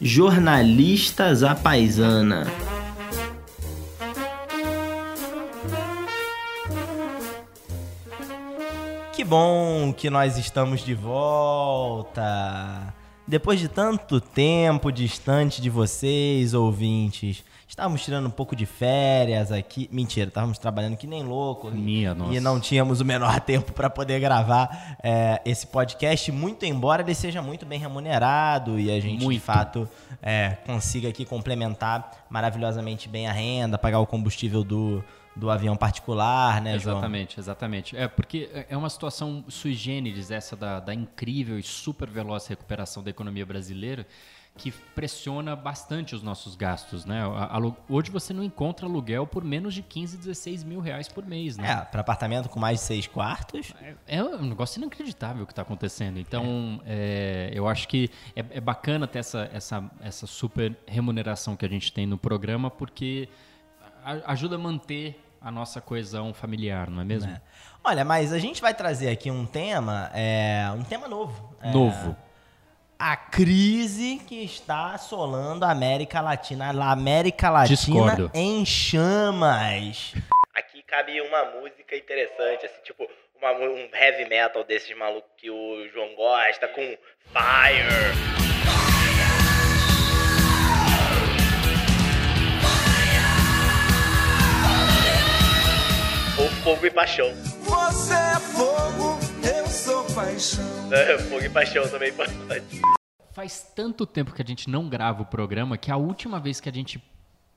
Jornalistas à Paisana. Que bom que nós estamos de volta. Depois de tanto tempo distante de vocês, ouvintes, estávamos tirando um pouco de férias aqui. Mentira, estávamos trabalhando que nem louco. Minha nossa. E não tínhamos o menor tempo para poder gravar é, esse podcast, muito embora ele seja muito bem remunerado e a gente, de Muito. fato, é, consiga aqui complementar maravilhosamente bem a renda, pagar o combustível do, do avião particular, né, João? Exatamente, exatamente. É, porque é uma situação sui generis essa da, da incrível e super veloz recuperação da economia brasileira que pressiona bastante os nossos gastos, né? Hoje você não encontra aluguel por menos de 15, 16 mil reais por mês, né? É, para apartamento com mais de seis quartos. É um negócio inacreditável o que está acontecendo. Então, é, eu acho que é, é bacana ter essa, essa, essa super remuneração que a gente tem no programa, porque ajuda a manter a nossa coesão familiar, não é mesmo? né? Olha, mas a gente vai trazer aqui um tema, é, um tema novo. É, Novo. A crise que está assolando a América Latina. A América Latina Discordo. em chamas. Aqui cabe uma música interessante, assim, tipo uma um heavy metal desses malucos que o João gosta, com Fire. Fogo e Paixão. Você é fogo, eu sou paixão. É, Fogo e Paixão também pode. Faz tanto tempo que a gente não grava o programa que a última vez que a gente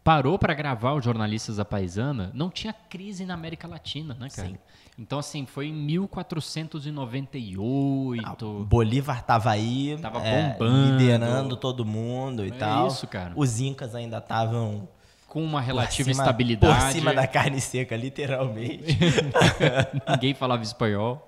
parou para gravar o Jornalistas da Paisana não tinha crise na América Latina, né, cara? Sim. Então, assim, foi em 1498. Bolívar tava aí, Tava é, bombando. liderando todo mundo e É tal. isso, cara. Os incas ainda estavam com uma por relativa cima- estabilidade. Por cima da carne seca, literalmente. Ninguém falava espanhol.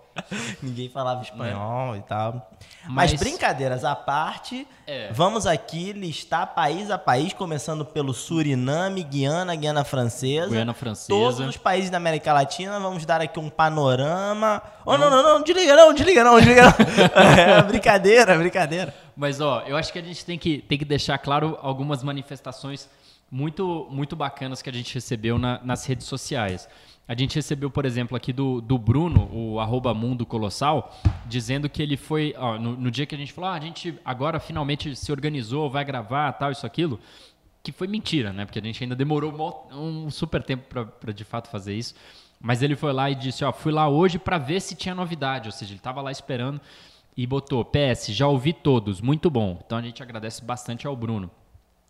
Ninguém falava espanhol e tal. Mas, Mas- brincadeiras à parte, É. vamos aqui listar país a país, começando pelo Suriname, Guiana, Guiana Francesa. Guiana Francesa. Todos os países da América Latina, vamos dar aqui um panorama. Oh, não, não, não, desliga não, desliga não, desliga não. é, brincadeira, brincadeira. Mas, ó, eu acho que a gente tem que, tem que deixar claro algumas manifestações muito, muito bacanas que a gente recebeu na- nas redes sociais. A gente recebeu, por exemplo, aqui do, do Bruno, o arroba Mundo Colossal, dizendo que ele foi. ó, no, no dia que a gente falou, ah, a gente agora finalmente se organizou, vai gravar, tal, isso, aquilo. Que foi mentira, né? Porque a gente ainda demorou um super tempo pra de fato fazer isso. Mas ele foi lá e disse: Ó, fui lá hoje pra ver se tinha novidade. Ou seja, ele tava lá esperando e botou: PS, já ouvi todos, muito bom. Então a gente agradece bastante ao Bruno.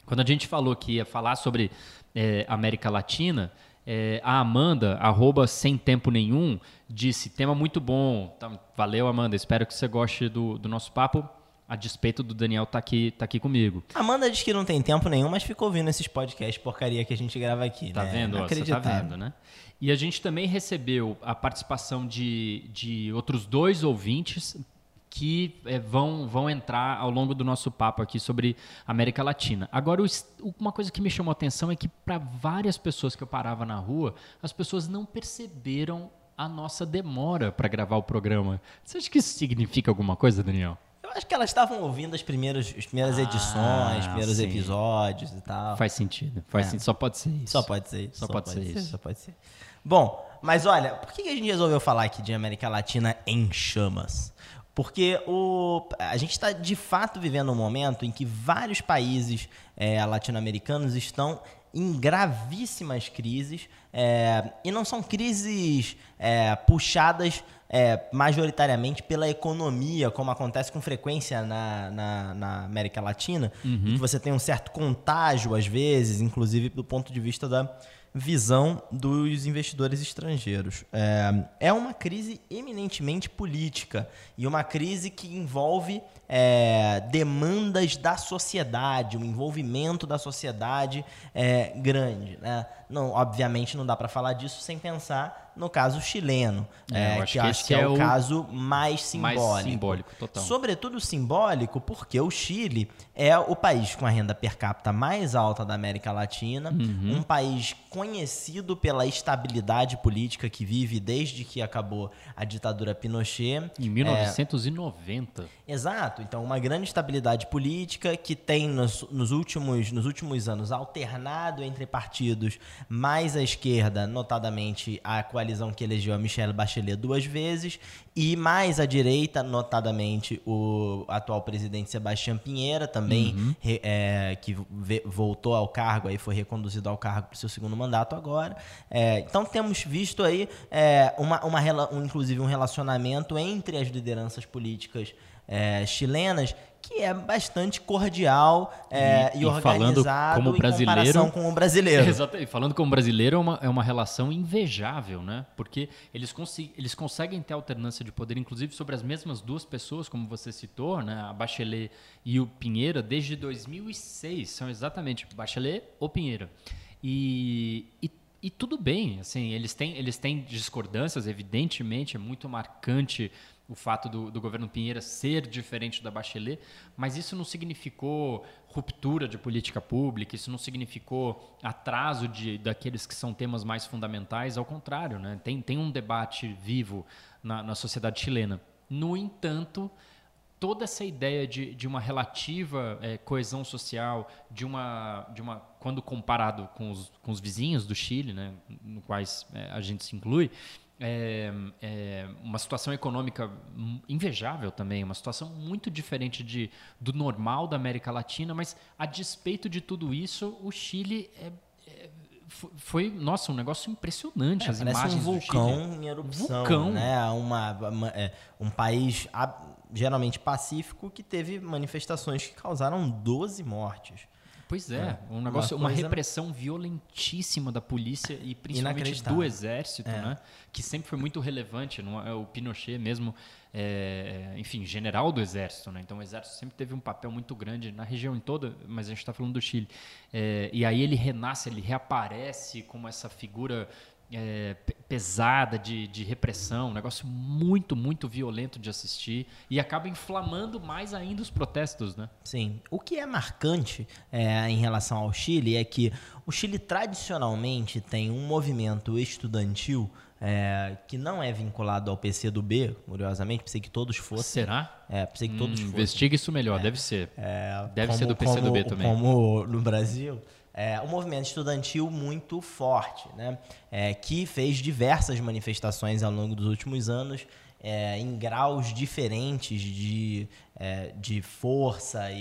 Quando a gente falou que ia falar sobre eh, América Latina, eh, a Amanda, arroba sem tempo nenhum, disse, tema muito bom. Então, valeu, Amanda, espero que você goste do, do nosso papo, a despeito do Daniel tá aqui, tá aqui comigo. Amanda diz que não tem tempo nenhum, mas ficou ouvindo esses podcasts porcaria que a gente grava aqui, Tá né? vendo? ó, Você tá vendo, né? E a gente também recebeu a participação de, de outros dois ouvintes que eh, vão, vão entrar ao longo do nosso papo aqui sobre América Latina. Agora, o uma coisa que me chamou a atenção é que para várias pessoas que eu parava na rua, as pessoas não perceberam a nossa demora para gravar o programa. Você acha que isso significa alguma coisa, Daniel? Eu acho que elas estavam ouvindo as primeiras, as primeiras edições, os primeiros sim. episódios e tal. Faz sentido. Faz É. sentido. Só pode ser isso. Só pode ser isso. Só pode ser isso. Só pode ser. Bom, mas olha, por que a gente resolveu falar aqui de América Latina em chamas? Porque o, a gente está de fato vivendo um momento em que vários países eh, latino-americanos estão em gravíssimas crises eh, e não são crises eh, puxadas eh, majoritariamente pela economia, como acontece com frequência na, na, na América Latina, em que você tem um certo contágio às vezes, inclusive do ponto de vista da visão dos investidores estrangeiros. É, é uma crise eminentemente política e uma crise que envolve é, demandas da sociedade, um envolvimento da sociedade é, grande. Né? Não, obviamente não dá para falar disso sem pensar no caso chileno, É, é, eu acho que, que acho que é, é o caso mais simbólico. Mais simbólico, total. Sobretudo simbólico porque o Chile é o país com a renda per capita mais alta da América Latina, Uhum. um país conhecido pela estabilidade política que vive desde que acabou a ditadura Pinochet. Em 1990. Exato, então uma grande estabilidade política que tem nos, nos últimos, nos últimos anos alternado entre partidos mais à esquerda, notadamente a coalizão que elegeu a Michelle Bachelet duas vezes, e mais à direita, notadamente o atual presidente Sebastião Pinheira, também re- é, que voltou ao cargo, aí foi reconduzido ao cargo para o seu segundo mandato agora. É, então temos visto aí é, uma, uma, um, inclusive um relacionamento entre as lideranças políticas é, chilenas que é bastante cordial é, E- e, falando organizado como em comparação brasileiro- com o brasileiro. Exato. E falando como brasileiro, é uma, é uma relação invejável, né? Porque eles, consi- eles conseguem ter alternância de poder, inclusive sobre as mesmas duas pessoas, como você citou, né? A Bachelet e o Pinheira, desde 2006. São exatamente Bachelet ou Pinheira. E, e, e tudo bem, assim, eles têm, eles têm discordâncias, evidentemente, é muito marcante o fato do, do governo Pinheira ser diferente da Bachelet, mas isso não significou ruptura de política pública, isso não significou atraso de, daqueles que são temas mais fundamentais, ao contrário, né? tem, tem um debate vivo na, na sociedade chilena. No entanto, toda essa ideia de, de uma relativa eh, coesão social, de uma, de uma quando comparado com os, com os vizinhos do Chile, né, no quais eh, a gente se inclui, é, é uma situação econômica invejável também, uma situação muito diferente de, do normal da América Latina, mas a despeito de tudo isso, o Chile é- é- fo- foi, nossa, um negócio impressionante. as Parece imagens um vulcão em erupção, Vulcão. né? Uma, uma- é, um país geralmente pacífico que teve manifestações que causaram 12 mortes. Pois é, um negócio, Uma uma, coisa- repressão violentíssima da polícia e principalmente do exército, É. né? Que sempre foi muito relevante. Não é? O Pinochet mesmo, é, enfim, general do exército, né? Então o exército sempre teve um papel muito grande na região em toda, mas a gente está falando do Chile. É, e aí ele renasce, ele reaparece como essa figura é, pe- pesada de, de repressão, um negócio muito, muito violento de assistir e acaba inflamando mais ainda os protestos, né? Sim. O que é marcante é, em relação ao Chile é que o Chile tradicionalmente tem um movimento estudantil é, que não é vinculado ao PCdoB, curiosamente, pensei que todos fossem. Será? É, pensei que todos Hum, fossem. investiga isso melhor, deve ser. É, Deve ser do PCdoB como, também. Como no Brasil, é um movimento estudantil muito forte, né? É, que fez diversas manifestações ao longo dos últimos anos é, em graus diferentes de, é, de força e,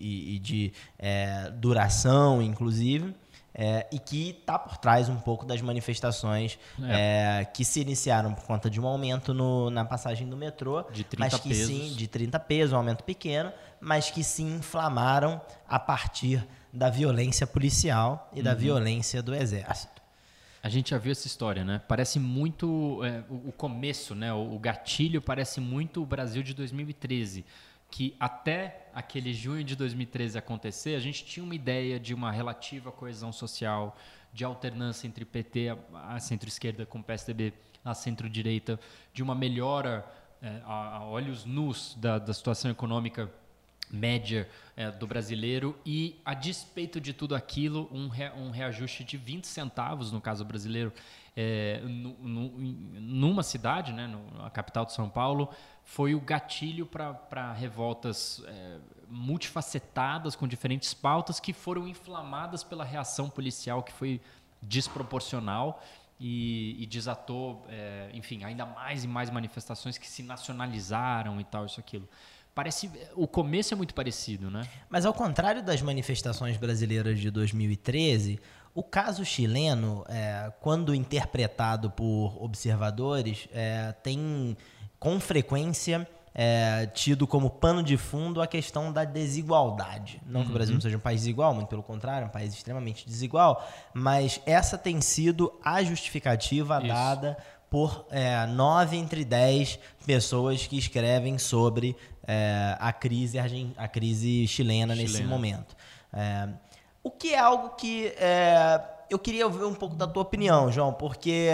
e- e de é, duração, inclusive. é, e que está por trás um pouco das manifestações é, que se iniciaram por conta de um aumento no- na passagem do metrô, De 30 mas que pesos. sim, de 30 pesos, um aumento pequeno, mas que se inflamaram a partir da violência policial e da Uhum. violência do exército. A gente já viu essa história, né? Parece muito é, o, começo, né? O, o gatilho parece muito o Brasil de 2013, que até aquele junho de 2013 acontecer, a gente tinha uma ideia de uma relativa coesão social, de alternância entre PT, a, centro-esquerda com PSDB, a centro-direita, de uma melhora é, a, a olhos nus da, da situação econômica média é, do brasileiro e, a despeito de tudo aquilo, um, rea- um reajuste de 20 centavos, no caso brasileiro, é, nu- em- numa cidade, né, no, a capital de São Paulo, foi o gatilho para revoltas é, multifacetadas, com diferentes pautas, que foram inflamadas pela reação policial que foi desproporcional e, e desatou, é, enfim, ainda mais e mais manifestações que se nacionalizaram e tal, isso aquilo. Parece, o começo é muito parecido, né? Mas ao contrário das manifestações brasileiras de 2013, o caso chileno, é, quando interpretado por observadores, é, tem com frequência é, tido como pano de fundo a questão da desigualdade. Não que o Brasil não seja um país desigual, muito pelo contrário, um país extremamente desigual, mas essa tem sido a justificativa Isso. dada por é, nove entre dez pessoas que escrevem sobre é, a, crise, a crise chilena, nesse Chilena. momento. É, o que é algo que é, eu queria ouvir um pouco da tua opinião, João, porque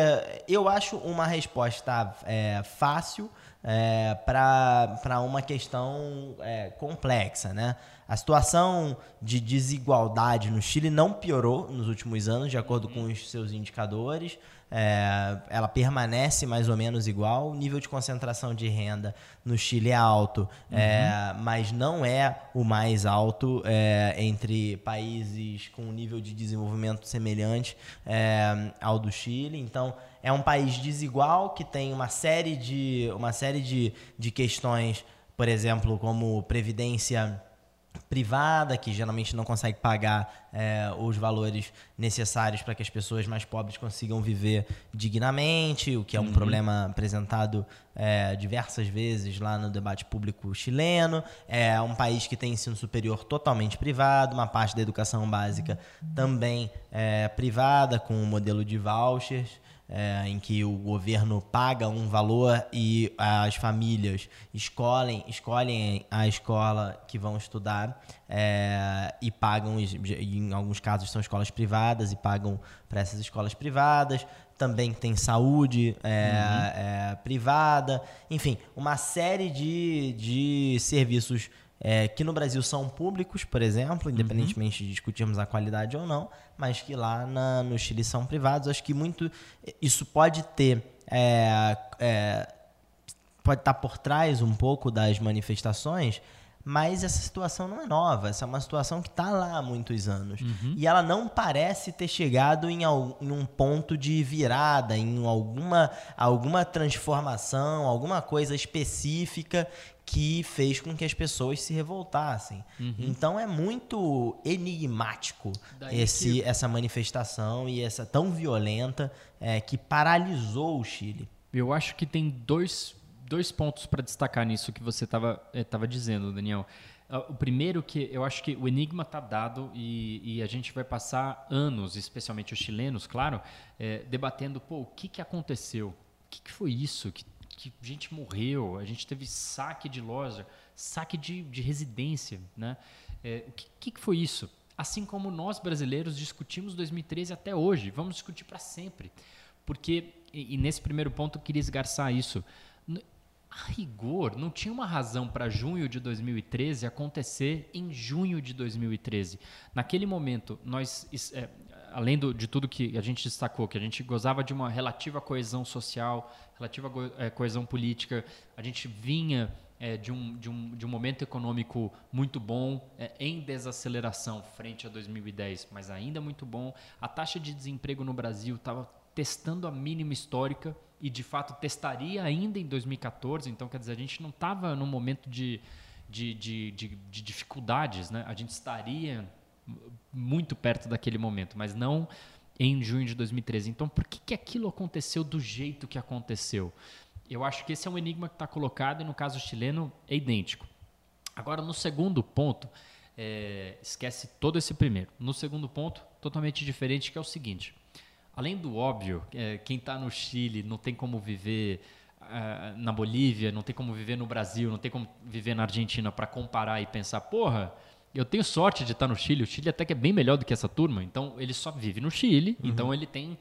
eu acho uma resposta é, fácil é, para uma questão é, complexa, né? A situação de desigualdade no Chile não piorou nos últimos anos, de acordo com os seus indicadores. É, ela permanece mais ou menos igual. O nível de concentração de renda no Chile é alto, uhum. é, mas não é o mais alto é, entre países com um nível de desenvolvimento semelhante é, ao do Chile. Então, é um país desigual que tem uma série de, uma série de, de questões, por exemplo, como previdência privada, que geralmente não consegue pagar é, os valores necessários para que as pessoas mais pobres consigam viver dignamente, o que é um uhum. problema apresentado é, diversas vezes lá no debate público chileno. É um país que tem ensino superior totalmente privado, uma parte da educação básica também é privada, com o um modelo de vouchers é, em que o governo paga um valor e as famílias escolhem, escolhem a escola que vão estudar é, e pagam, em alguns casos são escolas privadas e pagam para essas escolas privadas. Também tem saúde é, uhum. É, privada, enfim, uma série de, de serviços é, que no Brasil são públicos, por exemplo, independentemente uhum. de discutirmos a qualidade ou não, mas que lá na, no Chile são privados. Acho que muito isso pode ter. É, é, pode estar por trás um pouco das manifestações, mas essa situação não é nova. Essa é uma situação que está lá há muitos anos. Uhum. E ela não parece ter chegado em, em, um ponto de virada, em alguma, alguma transformação, alguma coisa específica que fez com que as pessoas se revoltassem. Uhum. Então é muito enigmático esse, que... essa manifestação e essa tão violenta é, que paralisou o Chile. Eu acho que tem dois, dois pontos para destacar nisso que você estava é, tava dizendo, Daniel. Ah, o primeiro que eu acho que o enigma está dado e, e, a gente vai passar anos, especialmente os chilenos, claro, é, debatendo pô, o que, que aconteceu, o que, que foi isso, que que gente morreu, a gente teve saque de loja, saque de, de residência, né? É, o que, que foi isso? Assim como nós brasileiros discutimos 2013 até hoje, vamos discutir para sempre. Porque, e, e, nesse primeiro ponto eu queria esgarçar isso, a rigor, não tinha uma razão para junho de 2013 acontecer em junho de 2013. Naquele momento, nós, é, além do, de tudo que a gente destacou, que a gente gozava de uma relativa coesão social, relativa é, coesão política, a gente vinha é, de, um, de, um, de um momento econômico muito bom, é, em desaceleração frente a 2010, mas ainda muito bom. A taxa de desemprego no Brasil estava testando a mínima histórica e, de fato, testaria ainda em 2014. Então, quer dizer, a gente não estava num momento de, de, de, de, de dificuldades, né? a gente estaria muito perto daquele momento, mas não em junho de 2013. Então, por que, que aquilo aconteceu do jeito que aconteceu? Eu acho que esse é um enigma que está colocado e no caso chileno é idêntico. Agora, no segundo ponto, é, esquece todo esse primeiro. No segundo ponto, totalmente diferente, que é o seguinte: além do óbvio, é, quem está no Chile não tem como viver uh, na Bolívia, não tem como viver no Brasil, não tem como viver na Argentina para comparar e pensar, porra eu tenho sorte de estar no Chile. O Chile até que é bem melhor do que essa turma. Então, ele só vive no Chile. Uhum. Então, ele tem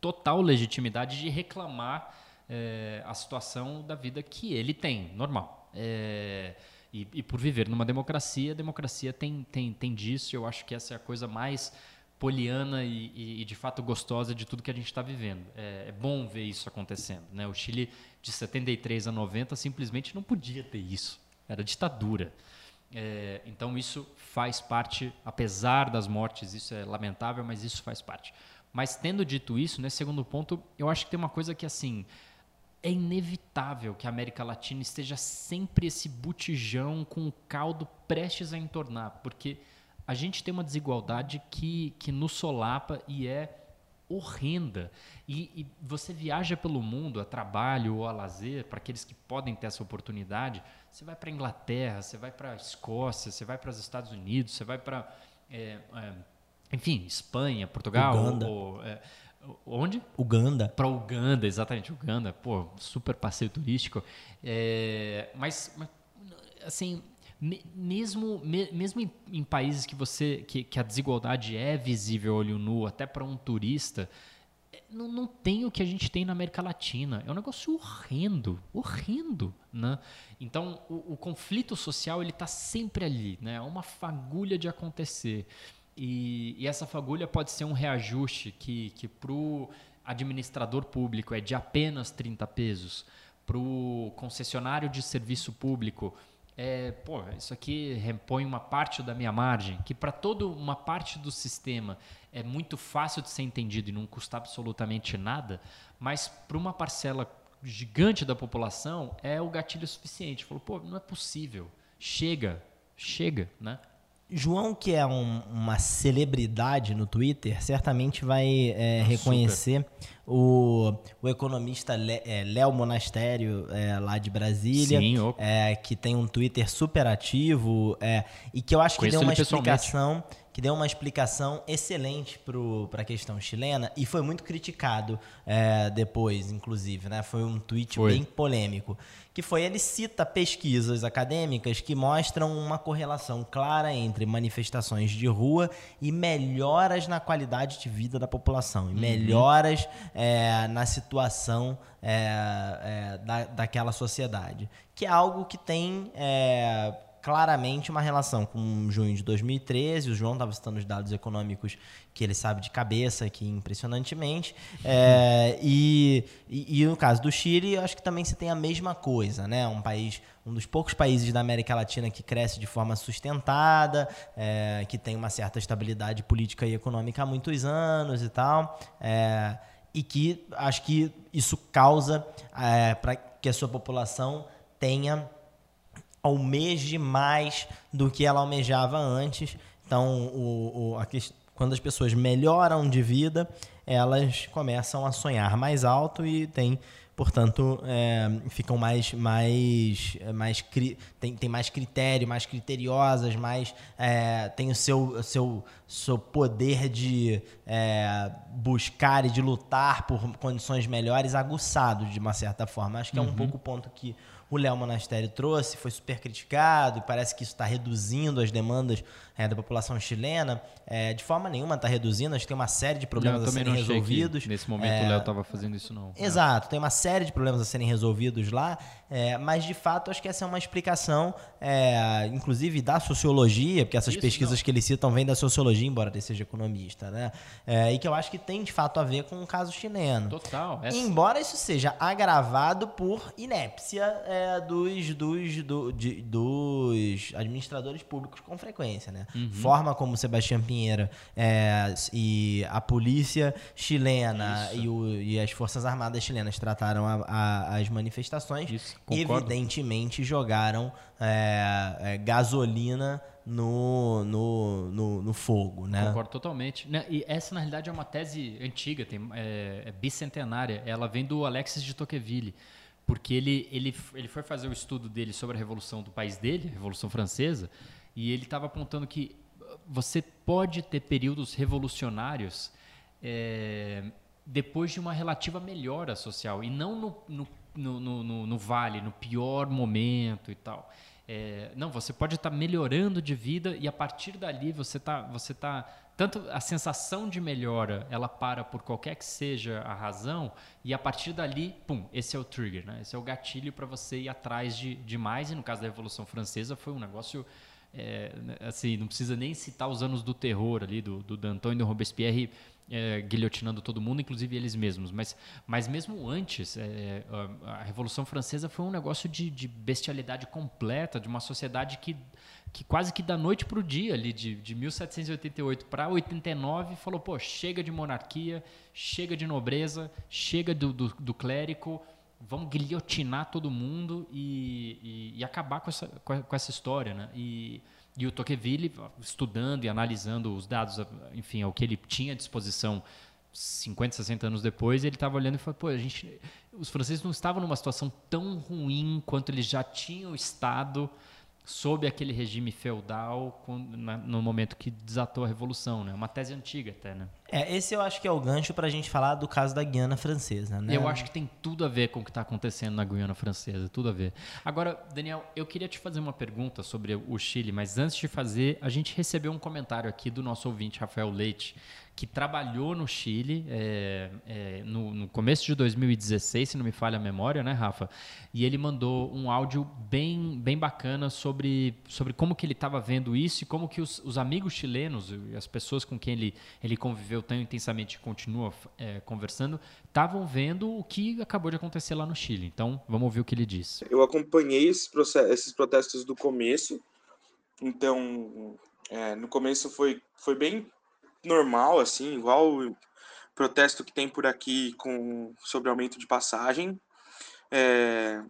total legitimidade de reclamar é, a situação da vida que ele tem, normal. É, e, e, por viver numa democracia, a democracia tem, tem, tem disso. Eu acho que essa é a coisa mais poliana e, e, e de fato gostosa de tudo que a gente está vivendo. É, é, bom ver isso acontecendo. Né? O Chile, de 73 a 90, simplesmente não podia ter isso. Era ditadura. É, então isso faz parte, apesar das mortes, isso é lamentável, mas isso faz parte. Mas tendo dito isso, nesse segundo ponto, eu acho que tem uma coisa que assim é inevitável que a América Latina esteja sempre esse botijão com o caldo prestes a entornar, porque a gente tem uma desigualdade que, que nos solapa e é horrenda. E, e, você viaja pelo mundo a trabalho ou a lazer, para aqueles que podem ter essa oportunidade, você vai para a Inglaterra, você vai para a Escócia, você vai para os Estados Unidos, você vai para, é, é, enfim, Espanha, Portugal, Uganda. Ou, é, onde? Uganda. Para Uganda, exatamente, Uganda. Pô, super passeio turístico. É, mas, mas, assim, mesmo, me- mesmo em, em países que você que, que a desigualdade é visível olho nu, até para um turista, é, não, não tem o que a gente tem na América Latina. É um negócio horrendo, horrendo, né? Então, o, o conflito social ele está sempre ali, né? É uma fagulha de acontecer. E, e essa fagulha pode ser um reajuste que, que para o administrador público é de apenas 30 pesos, para o concessionário de serviço público é, pô, isso aqui repõe uma parte da minha margem, que para toda uma parte do sistema é muito fácil de ser entendido e não custa absolutamente nada, mas para uma parcela gigante da população é o gatilho suficiente. Falou, pô, não é possível. Chega, chega, né? João, que é um- uma celebridade no Twitter, certamente vai é, reconhecer o, o economista Le- é, Léo Monastério, é, lá de Brasília, Sim, é, que tem um Twitter super ativo é, e que eu acho que Conheço deu uma explicação que deu uma explicação excelente para a questão chilena e foi muito criticado é, depois, inclusive, né? Foi um tweet Foi. bem polêmico, que foi ele cita pesquisas acadêmicas que mostram uma correlação clara entre manifestações de rua e melhoras na qualidade de vida da população, e melhoras é, na situação é, é, da, daquela sociedade, que é algo que tem é, claramente uma relação com junho de 2013. O João estava citando os dados econômicos que ele sabe de cabeça aqui impressionantemente. É, e, e, e no caso do Chile, eu acho que também se tem a mesma coisa, né? Um país, um dos poucos países da América Latina que cresce de forma sustentada, é, que tem uma certa estabilidade política e econômica há muitos anos e tal. É, e que acho que isso causa para que a sua população tenha almeje mais do que ela almejava antes. Então, o, o- a quando as pessoas melhoram de vida, elas começam a sonhar mais alto e tem, portanto, é, ficam mais, mais, é, mais tem, tem mais critério, mais criteriosas, mais é, tem o seu, seu, seu poder de é, buscar e de lutar por condições melhores aguçado de uma certa forma. Acho que é um pouco o ponto que o Léo Monastério trouxe, foi super criticado, e parece que isso está reduzindo as demandas é, da população chilena. É, de forma nenhuma está reduzindo, a gente tem uma série de problemas a serem resolvidos. nesse momento É, o Léo estava fazendo isso, não. Exato, tem uma série de problemas a serem resolvidos lá, é, mas de fato acho que essa é uma explicação, é, inclusive da sociologia, porque essas Isso, pesquisas não. que eles citam vêm da sociologia, embora ele seja economista, né? É, e que eu acho que tem de fato a ver com o caso chileno. Total. Essa, Embora isso seja agravado por inépcia é, dos, dos, do- de- dos administradores públicos com frequência, né? Uhum. Forma como Sebastião Pinheiro é, e a polícia chilena e, o- e as forças armadas chilenas trataram a- a- as manifestações, Isso, evidentemente jogaram é, é, gasolina no, no, no, no fogo, né? Concordo totalmente. Né, E essa, na realidade, é uma tese antiga, tem, é, é bicentenária. Ela vem do Alexis de Tocqueville, porque ele, ele, ele foi fazer o estudo dele sobre a Revolução do país dele, a Revolução Francesa, e ele estava apontando que uh, você pode ter períodos revolucionários é, depois de uma relativa melhora social, e não no, no, no, no- no- vale, no pior momento e tal. É, não, você pode estar melhorando de vida e a partir dali você está você tá tanto a sensação de melhora ela para por qualquer que seja a razão e a partir dali pum esse é o trigger né esse é o gatilho para você ir atrás de, de mais e no caso da revolução francesa foi um negócio é, assim não precisa nem citar os anos do terror ali do, do Danton e do Robespierre é, guilhotinando todo mundo, inclusive eles mesmos. Mas, mas mesmo antes, é, a, a Revolução Francesa foi um negócio de, de bestialidade completa, de uma sociedade que, que quase que da noite para o dia, ali, de, de 1788 para 89, falou: pô, chega de monarquia, chega de nobreza, chega do, do, do clérigo. Vamos guilhotinar todo mundo e, e, e acabar com essa, com essa história, né? E, e o Tocqueville, estudando e analisando os dados, enfim, o que ele tinha à disposição 50, 60 anos depois, ele estava olhando e falou, pô, a gente, os franceses não estavam numa situação tão ruim quanto eles já tinham estado sob aquele regime feudal quando- na- no momento que desatou a revolução, né? Uma tese antiga até, né? É, esse eu acho que é o gancho para a gente falar do caso da Guiana Francesa, né? Eu acho que tem tudo a ver com o que está acontecendo na Guiana Francesa, tudo a ver. Agora, Daniel, eu queria te fazer uma pergunta sobre o Chile, mas antes de fazer, a gente recebeu um comentário aqui do nosso ouvinte, Rafael Leite, que trabalhou no Chile é, é, no, no, começo de 2016, se não me falha a memória, né, Rafa? E ele mandou um áudio bem, bem bacana sobre, sobre como que ele estava vendo isso e como que os, os, amigos chilenos as pessoas com quem ele, ele conviveu tão intensamente e continua é, conversando, estavam vendo o que acabou de acontecer lá no Chile. Então, vamos ouvir o que ele disse. Eu acompanhei esses, esses protestos do começo. Então, é, no começo foi, foi bem normal, assim, igual o protesto que tem por aqui com sobre aumento de passagem. É,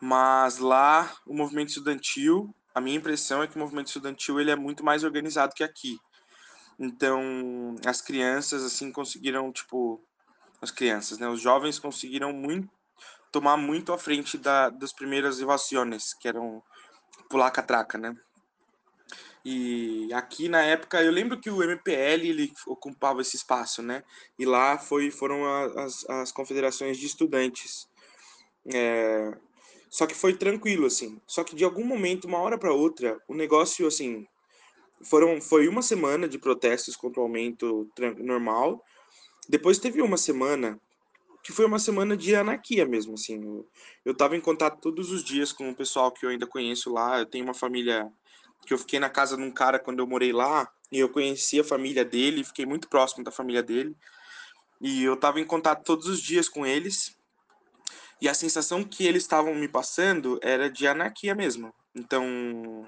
mas lá o movimento estudantil, a minha impressão é que o movimento estudantil ele é muito mais organizado que aqui. Então, as crianças assim conseguiram, tipo, as crianças, né, os jovens conseguiram muito tomar muito à frente da, das primeiras evasões, que eram pular catraca, né? E aqui na época, eu lembro que o MPL ele ocupava esse espaço, né? E lá foi, foram as, as confederações de estudantes. É... Só que foi tranquilo, assim. Só que de algum momento, uma hora para outra, o negócio, assim. Foram, foi uma semana de protestos contra o aumento normal. Depois teve uma semana que foi uma semana de anarquia mesmo, assim. Eu, eu tava em contato todos os dias com o pessoal que eu ainda conheço lá. Eu tenho uma família que eu fiquei na casa de um cara quando eu morei lá, e eu conheci a família dele, fiquei muito próximo da família dele. E eu estava em contato todos os dias com eles. E a sensação que eles estavam me passando era de anarquia mesmo. Então,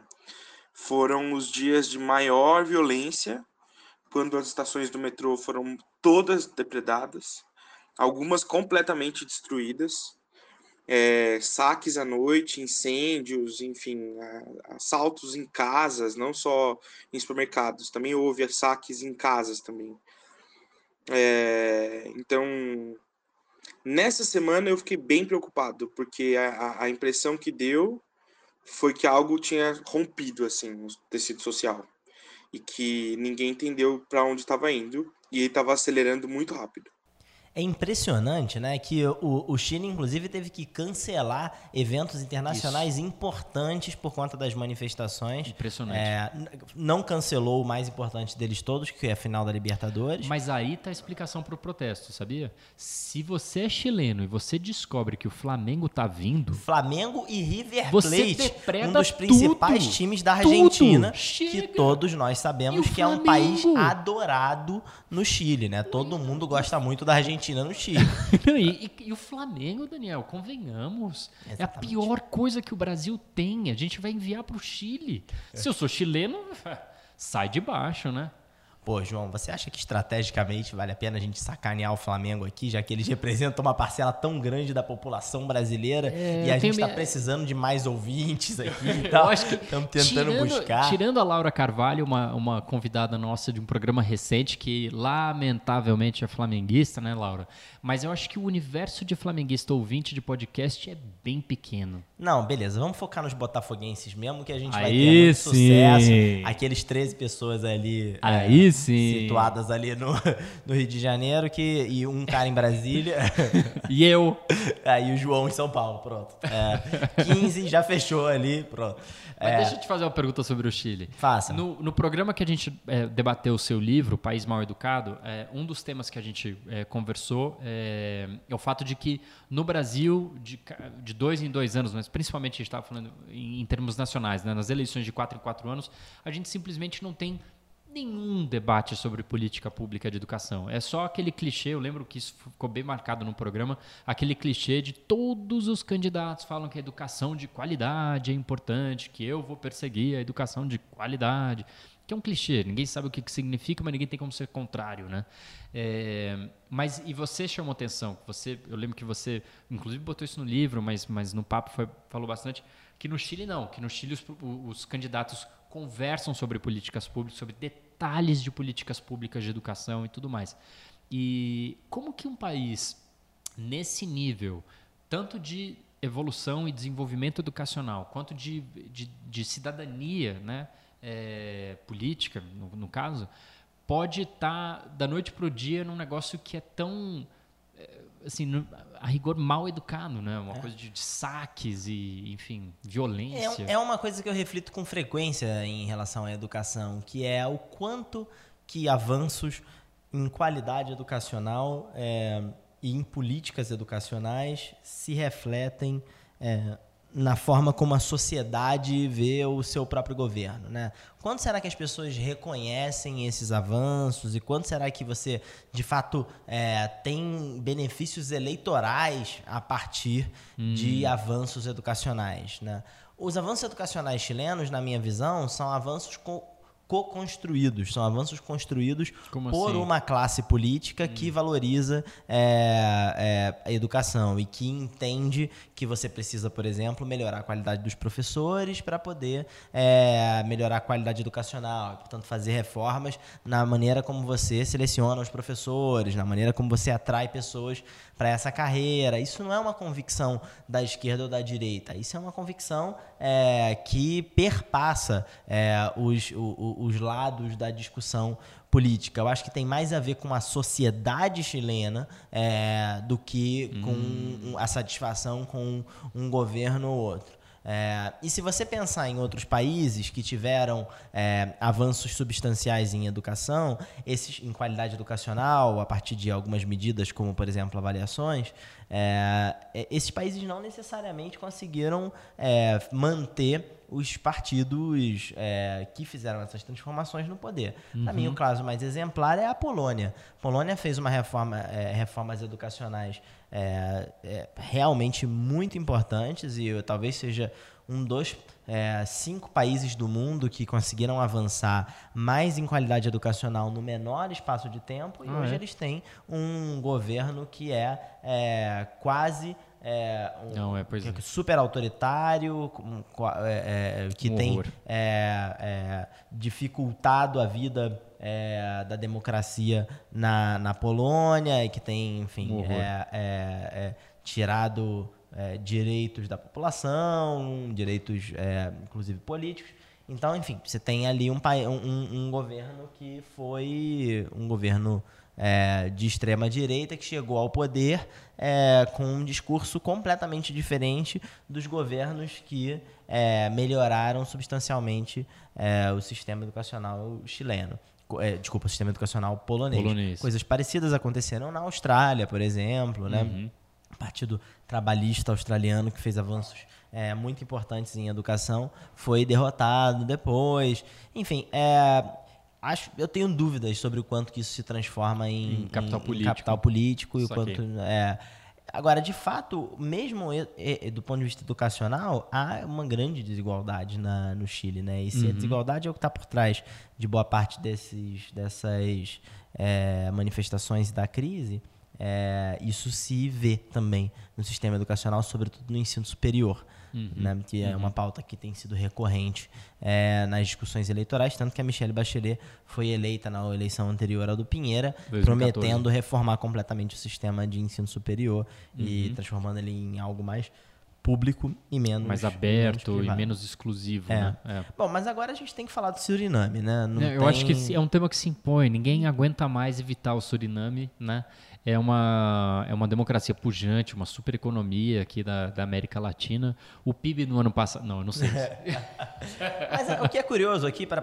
foram os dias de maior violência, quando as estações do metrô foram todas depredadas, algumas completamente destruídas é, saques à noite, incêndios, enfim, assaltos em casas, não só em supermercados, também houve saques em casas também. É, então, nessa semana eu fiquei bem preocupado, porque a, a impressão que deu foi que algo tinha rompido assim no tecido social e que ninguém entendeu para onde estava indo e estava acelerando muito rápido. É impressionante, né? Que o, o Chile, inclusive, teve que cancelar eventos internacionais Isso. importantes por conta das manifestações. Impressionante. É, não cancelou o mais importante deles todos, que é a final da Libertadores. Mas aí tá a explicação para o protesto, sabia? Se você é chileno e você descobre que o Flamengo tá vindo. Flamengo e River Plate, um dos principais tudo, times da Argentina, que todos nós sabemos que é um país adorado no Chile, né? Todo mundo gosta muito da Argentina. Argentina no Chile. e, e, e, o Flamengo, Daniel, convenhamos. Exatamente. É a pior coisa que o Brasil tem. A gente vai enviar para o Chile. Se eu sou chileno, sai de baixo, né? Pô, João, você acha que estrategicamente vale a pena a gente sacanear o Flamengo aqui, já que eles representam uma parcela tão grande da população brasileira é, e a gente está precisando de mais ouvintes aqui e tal? Estamos tentando tirando, buscar. Tirando a Laura Carvalho, uma, uma convidada nossa de um programa recente que lamentavelmente é flamenguista, né, Laura? Mas eu acho que o universo de flamenguista ouvinte de podcast é bem pequeno. Não, beleza. Vamos focar nos botafoguenses mesmo, que a gente Aí vai ter muito sim. sucesso. Aqueles 13 pessoas ali Aí é, sim. situadas ali no, no Rio de Janeiro que, e um cara em Brasília. e eu. Aí o João em São Paulo, pronto. É, 15 já fechou ali, pronto. Mas É, deixa eu te fazer uma pergunta sobre o Chile. Faça. No, no programa que a gente é, debateu o seu livro, País Mal Educado, é, um dos temas que a gente é, conversou é, é o fato de que no Brasil, de, de dois em dois anos, mas principalmente a gente estava falando em, em termos nacionais, né, nas eleições de quatro em quatro anos, a gente simplesmente não tem nenhum debate sobre política pública de educação. É só aquele clichê, eu lembro que isso ficou bem marcado no programa, aquele clichê de todos os candidatos falam que a educação de qualidade é importante, que eu vou perseguir a educação de qualidade, que é um clichê, ninguém sabe o que que significa, mas ninguém tem como ser contrário, né? É, mas e você chamou atenção, você, eu lembro que você, inclusive botou isso no livro, mas, mas no papo foi, falou bastante, que no Chile não, que no Chile os, os candidatos conversam sobre políticas públicas, sobre detalhes de políticas públicas de educação e tudo mais. E como que um país nesse nível, tanto de evolução e desenvolvimento educacional, quanto de, de, de cidadania né, é, política, no, no caso, pode estar tá, da noite para o dia num negócio que é tão eh, assim a rigor mal educado, né? Uma é. coisa de, de, saques e, enfim, violência. É, é uma coisa que eu reflito com frequência em relação à educação, que é o quanto que avanços em qualidade educacional é, e em políticas educacionais se refletem é, na forma como a sociedade vê o seu próprio governo, né? Quanto será que as pessoas reconhecem esses avanços e quanto será que você, de fato, é, tem benefícios eleitorais a partir hum. de avanços educacionais, né? Os avanços educacionais chilenos, na minha visão, são avanços com co-construídos, são avanços construídos Como por assim? uma classe política hum. que valoriza é, é, a educação e que entende que você precisa, por exemplo, melhorar a qualidade dos professores para poder é, melhorar a qualidade educacional, e, portanto fazer reformas na maneira como você seleciona os professores, na maneira como você atrai pessoas para essa carreira. Isso não é uma convicção da esquerda ou da direita, isso é uma convicção é, que perpassa é, os, os, os lados da discussão política. Eu acho que tem mais a ver com a sociedade chilena é, do que com hum. a satisfação com um governo ou outro. É, e se você pensar em outros países que tiveram é, avanços substanciais em educação, esses em qualidade educacional, a partir de algumas medidas, como por exemplo avaliações, é, é esses países não necessariamente conseguiram é, manter os partidos é, que fizeram essas transformações no poder. Uhum. Para mim, o caso mais exemplar é a Polônia. A Polônia fez uma reforma, é, reformas educacionais é, realmente muito importantes e talvez seja um dos é, cinco países do mundo que conseguiram avançar mais em qualidade educacional no menor espaço de tempo e ah, hoje é? eles têm um governo que é, é quase é, um, Não, é, pois é. super autoritário, é, é, que um tem é, dificultado a vida da democracia na, na Polônia e que tem, enfim, um tirado direitos da população, direitos, inclusive políticos. Então, enfim, você tem ali um, um, um governo que foi um governo é, de extrema direita que chegou ao poder é, com um discurso completamente diferente dos governos que é, melhoraram substancialmente é, o sistema educacional chileno. É, desculpa, o sistema educacional polonês. polonês. Coisas parecidas aconteceram na Austrália, por exemplo, né? Uhum. Partido Trabalhista Australiano, que fez avanços é, muito importantes em educação, foi derrotado depois. Enfim, é, acho, eu tenho dúvidas sobre o quanto que isso se transforma em, em capital, em, político. Em capital político e o quanto é, Agora, de fato, mesmo do ponto de vista educacional, há uma grande desigualdade na, no Chile, né? E se uhum. a desigualdade é o que está por trás de boa parte desses, dessas é, manifestações da crise, é, isso se vê também no sistema educacional, sobretudo no ensino superior, uhum, né, que é uma uhum. pauta que tem sido recorrente é, nas discussões eleitorais, tanto que a Michelle Bachelet foi eleita na eleição anterior ao do Pinheira, 2014. prometendo reformar completamente o sistema de ensino superior uhum. e transformando ele em algo mais público e menos mais aberto menos e menos exclusivo, é. Né? É. Bom, mas agora a gente tem que falar do Suriname, né? É, eu tem... acho que é um tema que se impõe. Ninguém aguenta mais evitar o Suriname, né? É uma, é uma democracia pujante, uma super economia aqui da, da América Latina. O PIB no ano passado. Não, eu não sei. Mas o que é curioso aqui, para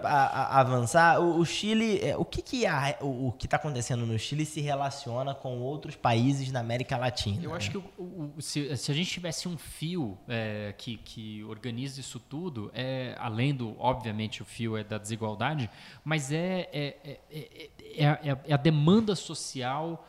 avançar, o, o, Chile. É, o que, que a, o, o que está acontecendo no Chile se relaciona com outros países na América Latina? Eu né? acho que o, se, se, a gente tivesse um fio é, que, que organiza isso tudo, é, além do, obviamente, o fio é da desigualdade, mas é, é, é, é, é a demanda social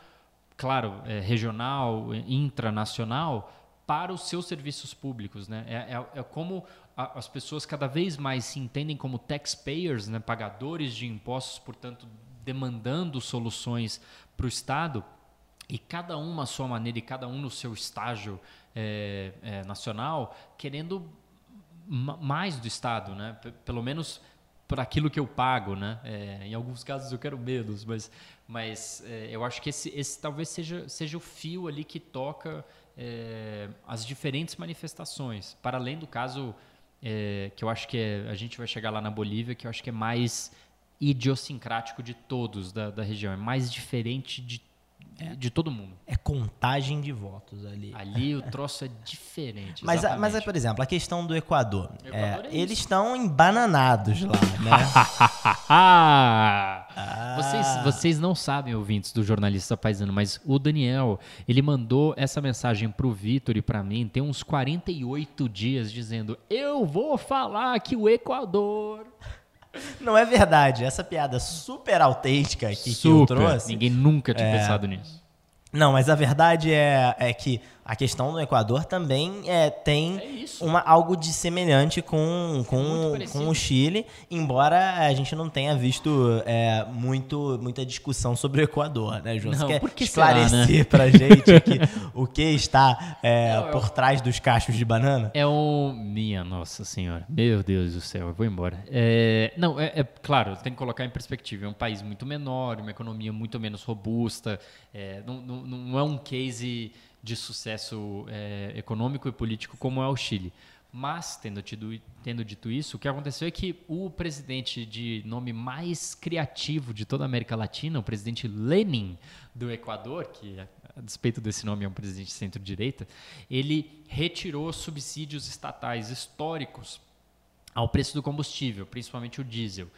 claro, é, regional, intranacional, para os seus serviços públicos. Né? É, é, é como a, as pessoas cada vez mais se entendem como taxpayers, né? pagadores de impostos, portanto, demandando soluções para o Estado, e cada um à sua maneira e cada um no seu estágio é, é, nacional, querendo mais do Estado, né? Pelo menos para aquilo que eu pago, né? É, em alguns casos eu quero menos, mas, mas é, eu acho que esse, esse talvez seja, seja o fio ali que toca é, as diferentes manifestações, para além do caso é, que eu acho que é, a gente vai chegar lá na Bolívia, que eu acho que é mais idiosincrático de todos da, da região. É mais diferente de, de todo mundo. É contagem de votos ali. Ali o troço é diferente. Mas, a- mas é, por exemplo, a questão do Equador. O Equador É, é eles estão embananados lá, né? Ah, vocês, vocês não sabem, ouvintes do jornalista paisano, mas o Daniel, ele mandou essa mensagem pro Vitor e pra mim tem uns 48 dias dizendo: Eu vou falar que o Equador. Não é verdade. Essa piada super autêntica aqui que eu Super. trouxe. Ninguém nunca tinha pensado nisso. Não, mas a verdade é, é que a questão do Equador também é, tem É uma, algo de semelhante com, com, com o Chile, embora a gente não tenha visto é, muito, muita discussão sobre o Equador, né, João? Você Não, quer por que será, esclarecer né? pra gente o que está é, Não, por trás dos cachos de banana? É um. Minha nossa senhora. Meu Deus do céu, eu vou embora. É, não, é, é claro, tem que colocar em perspectiva. É um país muito menor, uma economia muito menos robusta. é, não, não, não é um case de sucesso é, econômico e político como é o Chile. Mas, tendo, tido, tendo dito isso, o que aconteceu é que o presidente de nome mais criativo de toda a América Latina, o presidente Lenin do Equador, que a despeito desse nome é um presidente de centro-direita, ele retirou subsídios estatais históricos ao preço do combustível, principalmente o diesel.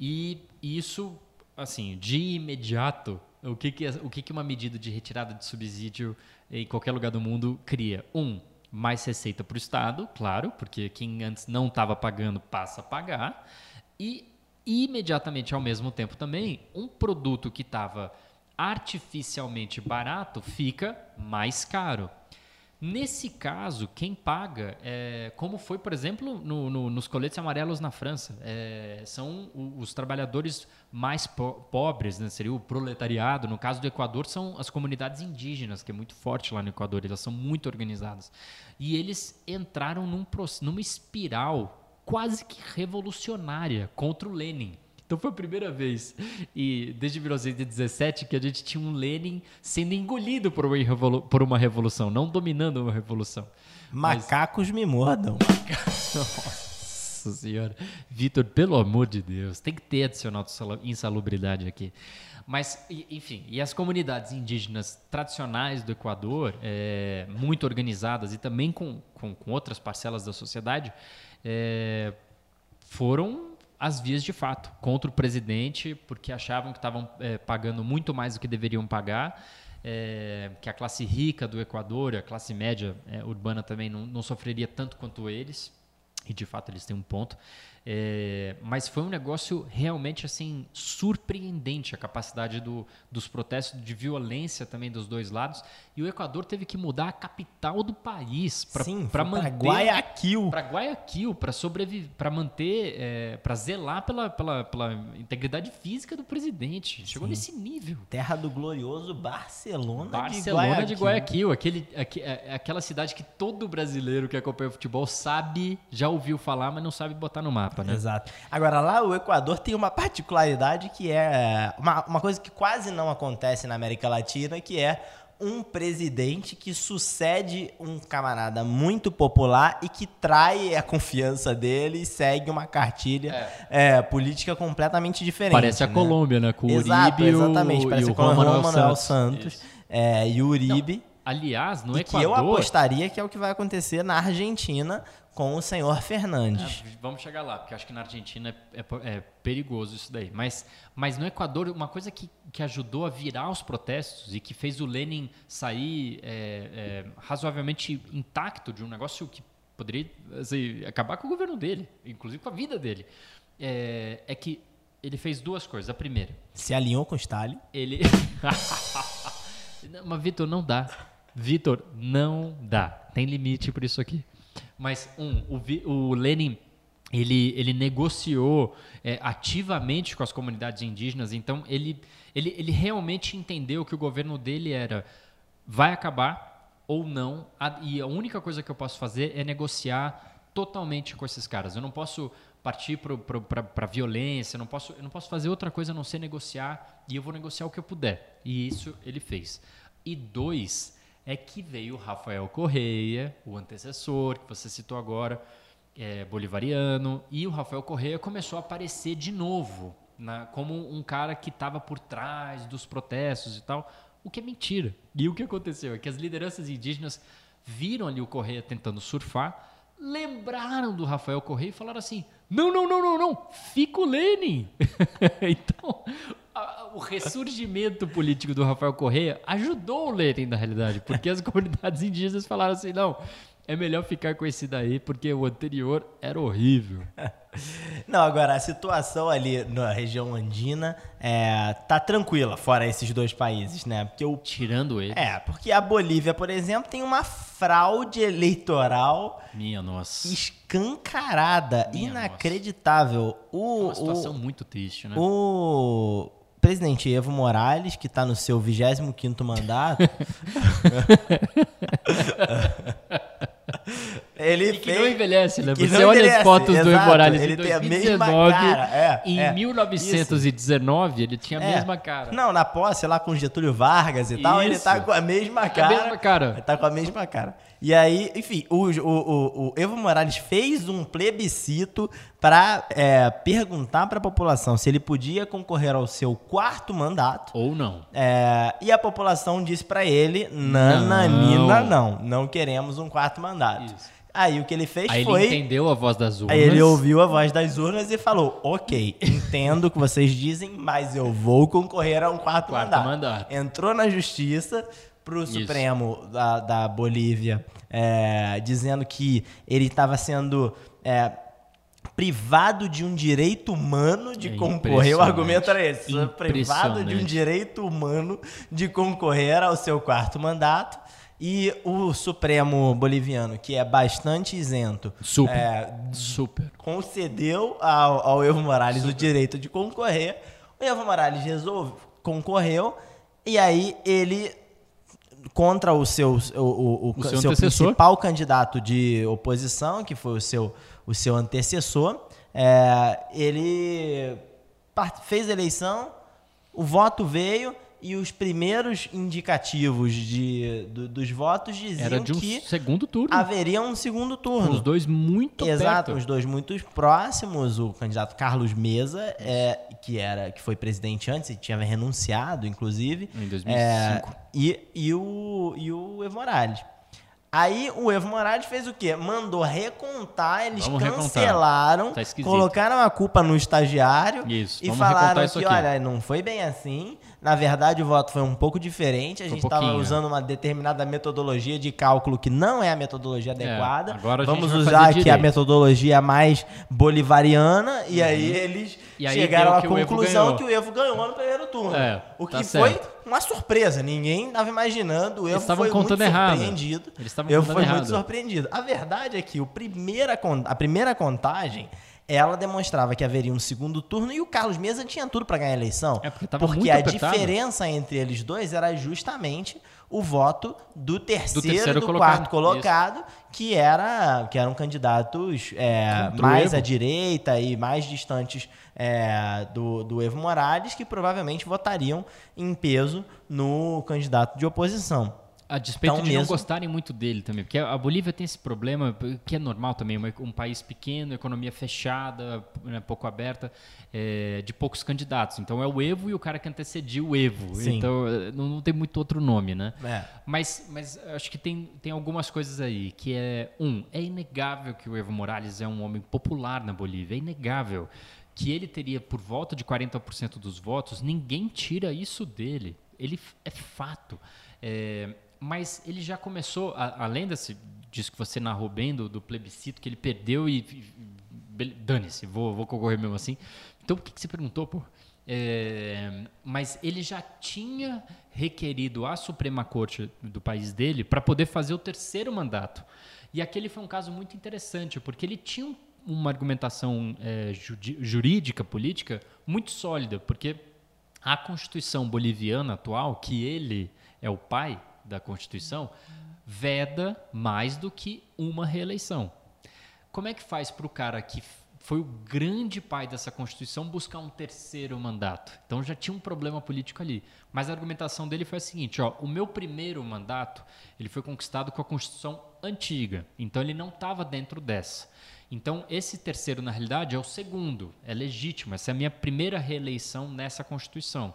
E isso, assim, de imediato, o que, que, o que, que uma medida de retirada de subsídio em qualquer lugar do mundo cria? Um, mais receita para o Estado, claro, porque quem antes não estava pagando passa a pagar. E imediatamente, ao mesmo tempo também, um produto que estava artificialmente barato fica mais caro. Nesse caso, quem paga, é, como foi, por exemplo, no- no- nos coletes amarelos na França, é, são os trabalhadores mais po- pobres, né, seria o proletariado. No caso do Equador, são as comunidades indígenas, que é muito forte lá no Equador, elas são muito organizadas. E eles entraram num, numa espiral quase que revolucionária contra o Lenin. Então foi a primeira vez, e desde 1917, que a gente tinha um Lenin sendo engolido por uma, revolu- por uma revolução, não dominando uma revolução. Mas- Macacos me mordam. Nossa senhora. Vitor, pelo amor de Deus, tem que ter adicional de insalubridade aqui. Mas, enfim, e as comunidades indígenas tradicionais do Equador, é, muito organizadas e também com, com, com outras parcelas da sociedade, é, foram às vias de fato contra o presidente, porque achavam que estavam é, pagando muito mais do que deveriam pagar, é, que a classe rica do Equador, a classe média é, urbana também não, não sofreria tanto quanto eles, e de fato eles têm um ponto. É, mas foi um negócio realmente assim surpreendente a capacidade do, dos protestos de violência também dos dois lados. E o Equador teve que mudar a capital do país para manter Guayaquil. para Guayaquil, para sobreviver, para manter, para zelar pela, pela, pela integridade física do presidente. Chegou Sim. nesse nível. Terra do glorioso Barcelona, Barcelona de de Guayaquil. Guayaquil, aquele, aque- é- aquela cidade que todo brasileiro que acompanha o futebol sabe, já ouviu falar, mas não sabe botar no mapa, né? Exato. Agora, lá o Equador tem uma particularidade que é uma, uma coisa que quase não acontece na América Latina, que é um presidente que sucede um camarada muito popular e que trai a confiança dele e segue uma cartilha é, política completamente diferente. Parece a né? Colômbia, né? Com o Exato, Uribe e o- exatamente. Parece e a o Colômbia, Juan Manuel Santos, Isso. é, e o Uribe. Aliás, no e que eu Equador... apostaria que é o que vai acontecer na Argentina com o senhor Fernandes. Ah, vamos chegar lá, porque acho que na Argentina é, é- é perigoso isso daí. Mas, mas no Equador, uma coisa que, que ajudou a virar os protestos e que fez o Lenin sair é, é, razoavelmente intacto de um negócio que poderia assim, acabar com o governo dele, inclusive com a vida dele, é, é que ele fez duas coisas. A primeira, Se alinhou com o Stalin. ele. Não, Mas, Vitor, não dá. Vitor, não dá. Tem limite por isso aqui. Mas, um, o, o Lenin. Ele, ele negociou é, ativamente com as comunidades indígenas, então ele, ele, ele realmente entendeu que o governo dele era vai acabar ou não, a- e a única coisa que eu posso fazer é negociar totalmente com esses caras. Eu não posso partir para violência, eu não, posso, eu não posso fazer outra coisa a não ser negociar, e eu vou negociar o que eu puder. E isso ele fez. E dois, é que veio o Rafael Correia, o antecessor, que você citou agora, é, bolivariano, e o Rafael Correia começou a aparecer de novo na- como um cara que estava por trás dos protestos e tal, o que é mentira. E o que aconteceu é que as lideranças indígenas viram ali o Correia tentando surfar, lembraram do Rafael Correia e falaram assim: não, não, não, não, não, fica o Lenin. então, o ressurgimento político do Rafael Correia ajudou o Lenin, na realidade, porque as comunidades indígenas falaram assim: não, é melhor ficar com esse daí, porque o anterior era horrível. Não, agora, a situação ali na região andina é, tá tranquila, fora esses dois países, né? Porque o Tirando ele. É, porque a Bolívia, por exemplo, tem uma fraude eleitoral Minha nossa. escancarada, Minha inacreditável. É O, uma situação o, muito triste, né? o presidente Evo Morales, que está no seu 25º mandato, ele E que fez... não envelhece, né? que Você olha envelhece, as fotos do Evo exato, Morales ele em tem a 2019, mesma cara, é, em é, 1919, ele tinha a É. mesma cara. Não, na posse lá com Getúlio Vargas e tal, ele Isso. tá com a mesma É a cara. mesma cara. Ele tá com a mesma cara. E aí, enfim, o, o, o, Evo Morales fez um plebiscito para perguntar para a população se ele podia concorrer ao seu quarto mandato. Ou não. É, e a população disse para ele: nananina, não, não queremos um quarto mandato. Isso. Aí o que ele fez Aí foi. ele entendeu a voz das urnas. Aí ele ouviu a voz das urnas e falou: Ok, entendo o que vocês dizem, mas eu vou concorrer a um quarto, Quarto mandato. mandato. Entrou na justiça pro Supremo da, da Bolívia, é, dizendo que ele estava sendo. é, Privado de um direito humano de É concorrer, o argumento era esse: privado de um direito humano de concorrer ao seu quarto mandato. E o Supremo boliviano, que é bastante isento, Super. é, Super. concedeu ao, ao Evo Morales o direito de concorrer. O Evo Morales resolve, concorreu e aí ele contra o seu o, o, o O seu seu principal candidato de oposição, que foi o seu o seu antecessor, é, ele fez a eleição, o voto veio e os primeiros indicativos de, do- dos votos diziam Era de um que segundo turno. haveria um segundo turno. Os dois muito Exato, perto. os dois muito próximos. O candidato Carlos Mesa, é, que era que foi presidente antes e tinha renunciado, inclusive. Em 2005. É, e, e, o, e o Evo Morales. Aí o Evo Morales fez o quê? Mandou recontar, eles Vamos cancelaram, Tá colocaram a culpa no estagiário Isso, e falaram que, olha, não foi bem assim. Na verdade, o voto foi um pouco diferente. A um gente estava pouquinho. usando uma determinada metodologia de cálculo que não é a metodologia adequada. agora a gente Vamos usar aqui a metodologia mais bolivariana e aí eles Uhum. E aí chegaram à o conclusão ganhou. que o Evo ganhou no primeiro turno. É, o que tá foi certo. uma surpresa. Ninguém estava imaginando. O Evo foi muito errado. surpreendido. Eles estavam contando errado. muito surpreendido. A verdade é que o primeira, a primeira contagem ela demonstrava que haveria um segundo turno e o Carlos Mesa tinha tudo para ganhar a eleição. É, porque tava porque muito a apertado. diferença entre eles dois era justamente o voto do terceiro, do, terceiro colocado. quarto colocado, que era que eram candidatos é, mais Evo. à direita e mais distantes é, do, do Evo Morales, que provavelmente votariam em peso no candidato de oposição. A despeito Então de não mesmo- gostarem muito dele também. Porque a Bolívia tem esse problema, que é normal também, um país pequeno, economia fechada, né, pouco aberta, é, de poucos candidatos. Então é o Evo e o cara que antecedia o Evo. Sim. Então é, não, não tem muito outro nome, né? É. Mas, mas acho que tem, tem algumas coisas aí, que é, um, é inegável que o Evo Morales é um homem popular na Bolívia, é inegável. Que ele teria por volta de 40% dos votos, ninguém tira isso dele. Ele é fato. É, mas ele já começou, a- além desse, disso que você narrou bem, do, do plebiscito, que ele perdeu e. e- Dane-se, vou, vou concorrer mesmo assim. Então, por que, que você perguntou, pô? É, mas ele já tinha requerido à Suprema Corte do país dele para poder fazer o terceiro mandato. E aquele foi um caso muito interessante, porque ele tinha um- uma argumentação é, jurídica, política, muito sólida, porque a Constituição boliviana atual, que ele é o pai da Constituição, veda mais do que uma reeleição. Como é que faz para o cara que foi o grande pai dessa Constituição buscar um terceiro mandato. Então já tinha um problema político ali. Mas a argumentação dele foi a seguinte: ó, o meu primeiro mandato ele foi conquistado com a Constituição antiga, então ele não estava dentro dessa. Então esse terceiro na realidade é o segundo, é legítimo. Essa é a minha primeira reeleição nessa Constituição.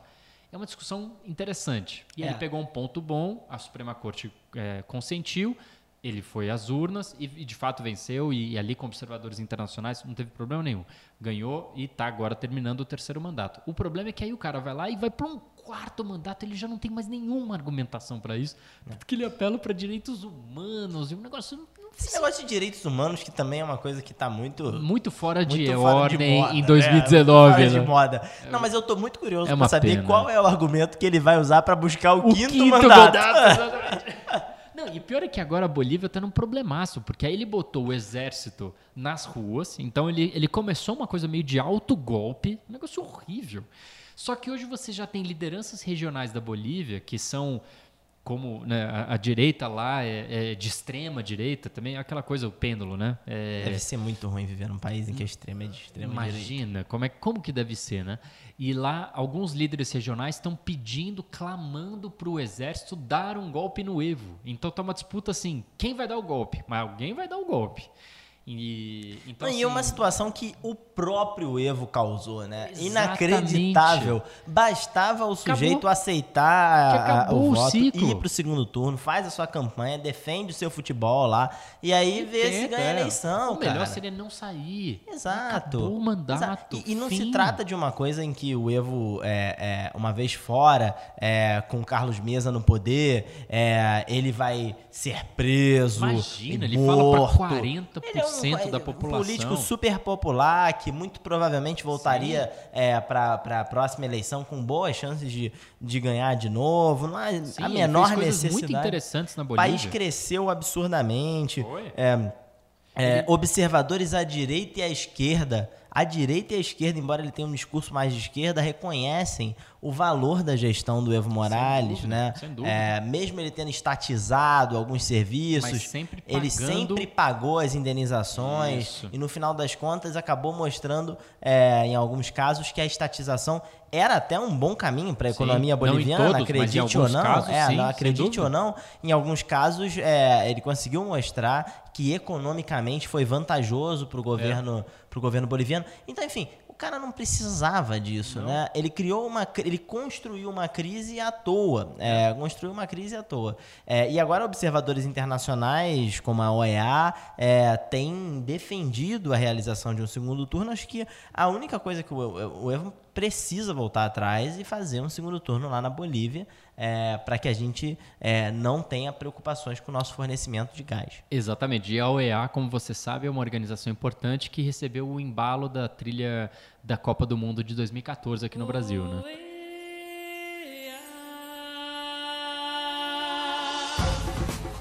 É uma discussão interessante. E É. ele pegou um ponto bom, a Suprema Corte é, consentiu, ele foi às urnas e, de fato venceu, e, e ali com observadores internacionais não teve problema nenhum. Ganhou e está agora terminando o terceiro mandato. O problema é que aí o cara vai lá e vai para um quarto mandato, ele já não tem mais nenhuma argumentação para isso, porque ele apela para direitos humanos e um negócio Esse negócio de direitos humanos, que também é uma coisa que tá muito. muito fora de muito fora de ordem moda, em né? 2019. Fora de né? moda. Não, mas eu tô muito curioso É pra uma saber pena. qual é o argumento que ele vai usar pra buscar o, O quinto, mandato. exatamente. Não, e pior é que agora a Bolívia tá num problemaço, porque aí ele botou o exército nas ruas, então ele, ele começou uma coisa meio de alto golpe, um negócio horrível. Só que hoje você já tem lideranças regionais da Bolívia que são como né, a, a direita lá é, é de extrema direita também, é aquela coisa, o pêndulo, né? É, Deve ser muito ruim viver num país em que a extrema é de extrema direita. Imagina, como, é, como que deve ser, né? E lá, alguns líderes regionais estão pedindo, clamando para o exército dar um golpe no Evo. Então tá uma disputa assim, quem vai dar o golpe? Mas alguém vai dar o golpe. E, então, e é uma assim, situação que o próprio Evo causou, né? Exatamente. Inacreditável. Bastava o sujeito Acabou. aceitar a- a- o o voto, ciclo. ir pro segundo turno, faz a sua campanha, defende o seu futebol lá, e aí vê se ganha a é. eleição, O melhor cara. seria não sair. Exato. Acabou o mandato. Exato. E, e não se fim. trata de uma coisa em que o Evo, é, é, uma vez fora, é, com o Carlos Mesa no poder, é, ele vai ser preso. Imagina, e ele fala pra morto. 40% Ele é um, da é, população. Um político super popular que muito provavelmente voltaria é, para a próxima eleição com boas chances de, de ganhar de novo. Não há Sim, a menor necessidade. muito interessantes na O Bolívia. país cresceu absurdamente. Foi. É, é, Observadores à direita e à esquerda, a direita e a esquerda, embora ele tenha um discurso mais de esquerda, reconhecem o valor da gestão do Evo Morales, dúvida, né? sem dúvida. É, mesmo ele tendo estatizado alguns serviços, sempre ele pagando- sempre pagou as indenizações Isso. e no final das contas acabou mostrando, é, em alguns casos, que a estatização era até um bom caminho para a economia boliviana, todos, acredite ou não. casos, é, sim, não acredite ou não, em alguns casos é, ele conseguiu mostrar que economicamente foi vantajoso para o governo, pro governo boliviano. Então, enfim, o cara não precisava disso, né? Ele criou uma, ele construiu uma crise à toa, é, construiu uma crise à toa. É, e agora observadores internacionais, como a OEA, é, têm defendido a realização de um segundo turno. Acho que a única coisa que o, o Evo precisa voltar atrás e fazer um segundo turno lá na Bolívia para que a gente é, não tenha preocupações com o nosso fornecimento de gás. Exatamente. E a OEA, como você sabe, é uma organização importante que recebeu o embalo da trilha da Copa do Mundo de 2014 aqui no Brasil, né?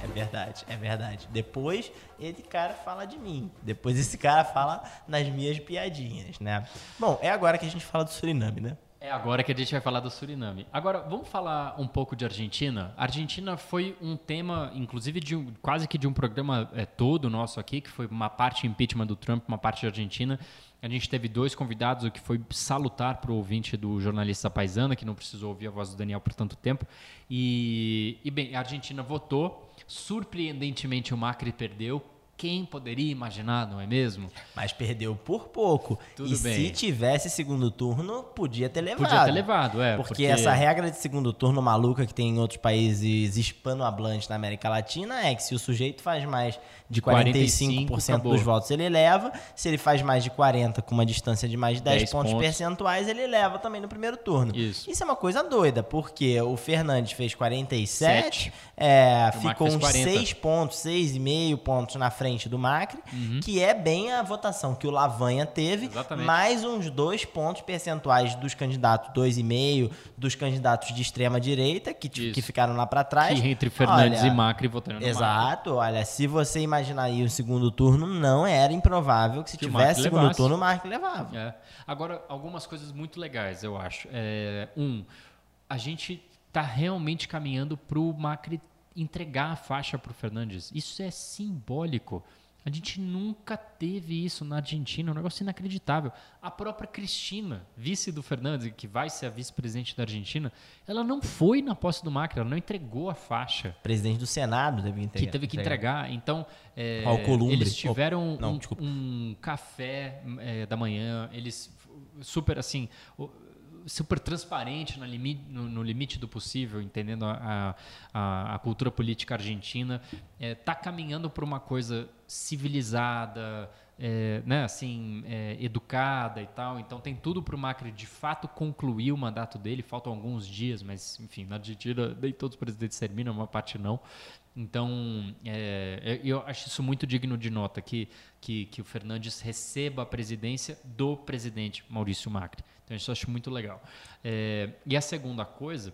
É verdade, é verdade. Depois esse cara fala de mim. Depois esse cara fala nas minhas piadinhas, né? Bom, é agora que a gente fala do Suriname, né? É agora que a gente vai falar do Suriname. Agora, vamos falar um pouco de Argentina? A Argentina foi um tema, inclusive, de um- quase que de um programa é, todo nosso aqui, que foi uma parte impeachment do Trump, uma parte de Argentina. A gente teve dois convidados, o que foi salutar para o ouvinte do jornalista Paisana, que não precisou ouvir a voz do Daniel por tanto tempo. E, e bem, a Argentina votou. Surpreendentemente, o Macri perdeu. Quem poderia imaginar, não é mesmo? Mas perdeu por pouco. Tudo e bem. se tivesse segundo turno, podia ter levado. Podia ter levado, é. Porque, essa regra de segundo turno maluca que tem em outros países hispanohablantes na América Latina é que se o sujeito faz mais de 45%, 45, dos votos, ele leva. Se ele faz mais de 40% com uma distância de mais de 10, 10 pontos, pontos. percentuais, ele leva também no primeiro turno. Isso. é uma coisa doida, porque o Fernandes fez 47, Sete. é, ficou uns 40. 6 pontos, 6,5 pontos na frente do Macri, Uhum. que é bem a votação que o Lavanha teve, Exatamente. mais uns dois pontos percentuais dos candidatos, 2,5 dos candidatos de extrema direita, que, ti- Isso. que ficaram lá para trás. Que entre Fernandes Olha, e Macri votando no Macri. Exato, olha, se você imaginar aí o segundo turno, não era improvável que se Que tivesse Macri segundo levasse. turno, o Marco levava. É. Agora, algumas coisas muito legais, eu acho. É, um, a gente está realmente caminhando para o Macri entregar a faixa para o Fernandes. Isso é simbólico. A gente nunca teve isso na Argentina, um negócio inacreditável. A própria Cristina, vice do Fernandes, que vai ser a vice-presidente da Argentina, ela não foi na posse do Macri, ela não entregou a faixa. Presidente do Senado teve que entregar. Que teve que entregar. Então, é, eles tiveram não, um, um café é, da manhã, eles super assim, super transparente no limite, no, no limite do possível, entendendo a, a, a cultura política argentina, está caminhando para uma coisa civilizada, é, né, assim, é, educada e tal. Então tem tudo para o Macri de fato concluir o mandato dele. Faltam alguns dias, mas enfim, na Argentina nem todos os presidentes terminam, uma parte não. Então, é, eu acho isso muito digno de nota, que, que, que o Fernandes receba a presidência do presidente Maurício Macri. Então, isso eu acho muito legal. É, e a segunda coisa,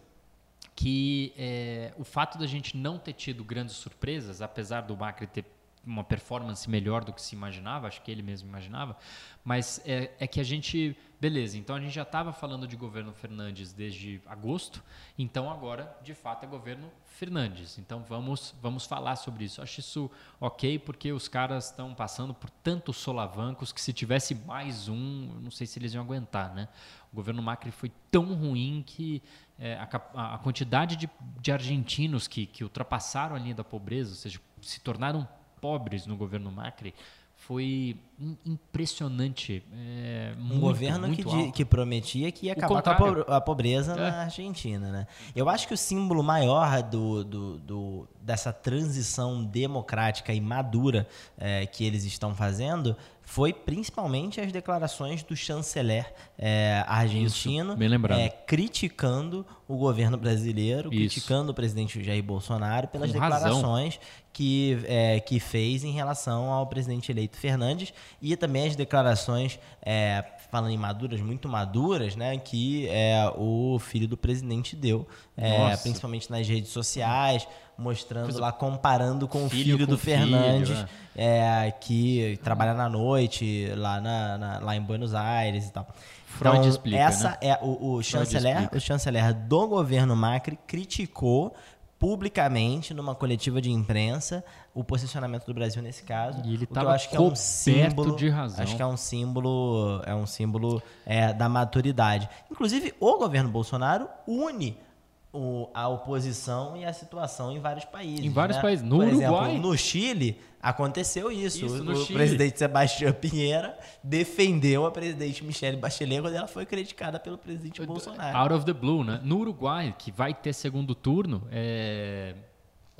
que é, o fato da gente não ter tido grandes surpresas, apesar do Macri ter uma performance melhor do que se imaginava, acho que ele mesmo imaginava, mas é, é que a gente, beleza, então a gente já estava falando de governo Fernandes desde agosto, então agora, de fato, é governo Fernandes. Então vamos, vamos falar sobre isso. Acho isso ok, porque os caras estão passando por tantos solavancos que se tivesse mais um, não sei se eles iam aguentar, né? O governo Macri foi tão ruim que é, a, a quantidade de, de argentinos que, que ultrapassaram a linha da pobreza, ou seja, se tornaram pobres no governo Macri, foi im- impressionante. É, Um muito, governo que, muito di- alto. que prometia que ia O acabar com a, contrário. po- a pobreza É. na Argentina, né? Eu acho que o símbolo maior do, do- do- dessa transição democrática e madura eh, que eles estão fazendo foi principalmente as declarações do chanceler eh, argentino Isso, eh, criticando o governo brasileiro, Isso. criticando o presidente Jair Bolsonaro pelas Com razão. declarações que, é, que fez em relação ao presidente eleito Fernandes e também as declarações, é, falando em maduras, muito maduras, né, que é, o filho do presidente deu, é, principalmente nas redes sociais, mostrando lá, comparando com o Filho filho com do filho, Fernandes, né? é, que trabalha na noite lá, na, na- lá em Buenos Aires e tal. Freud então, explica, essa né? é o, o chanceler, o chanceler do governo Macri criticou publicamente numa coletiva de imprensa o posicionamento do Brasil nesse caso. E ele o que eu tava acho que é um símbolo de razão. Acho que é um símbolo, é um símbolo é, da maturidade. Inclusive, o governo Bolsonaro une o- a oposição e a situação em vários países. Em vários né? países. No Por exemplo, Uruguai. no Chile aconteceu isso. Isso, o Chile. presidente Sebastião Pinheira defendeu a presidente Michelle Bachelet quando ela foi criticada pelo presidente Bolsonaro. Out of the blue, né? No Uruguai, que vai ter segundo turno, é,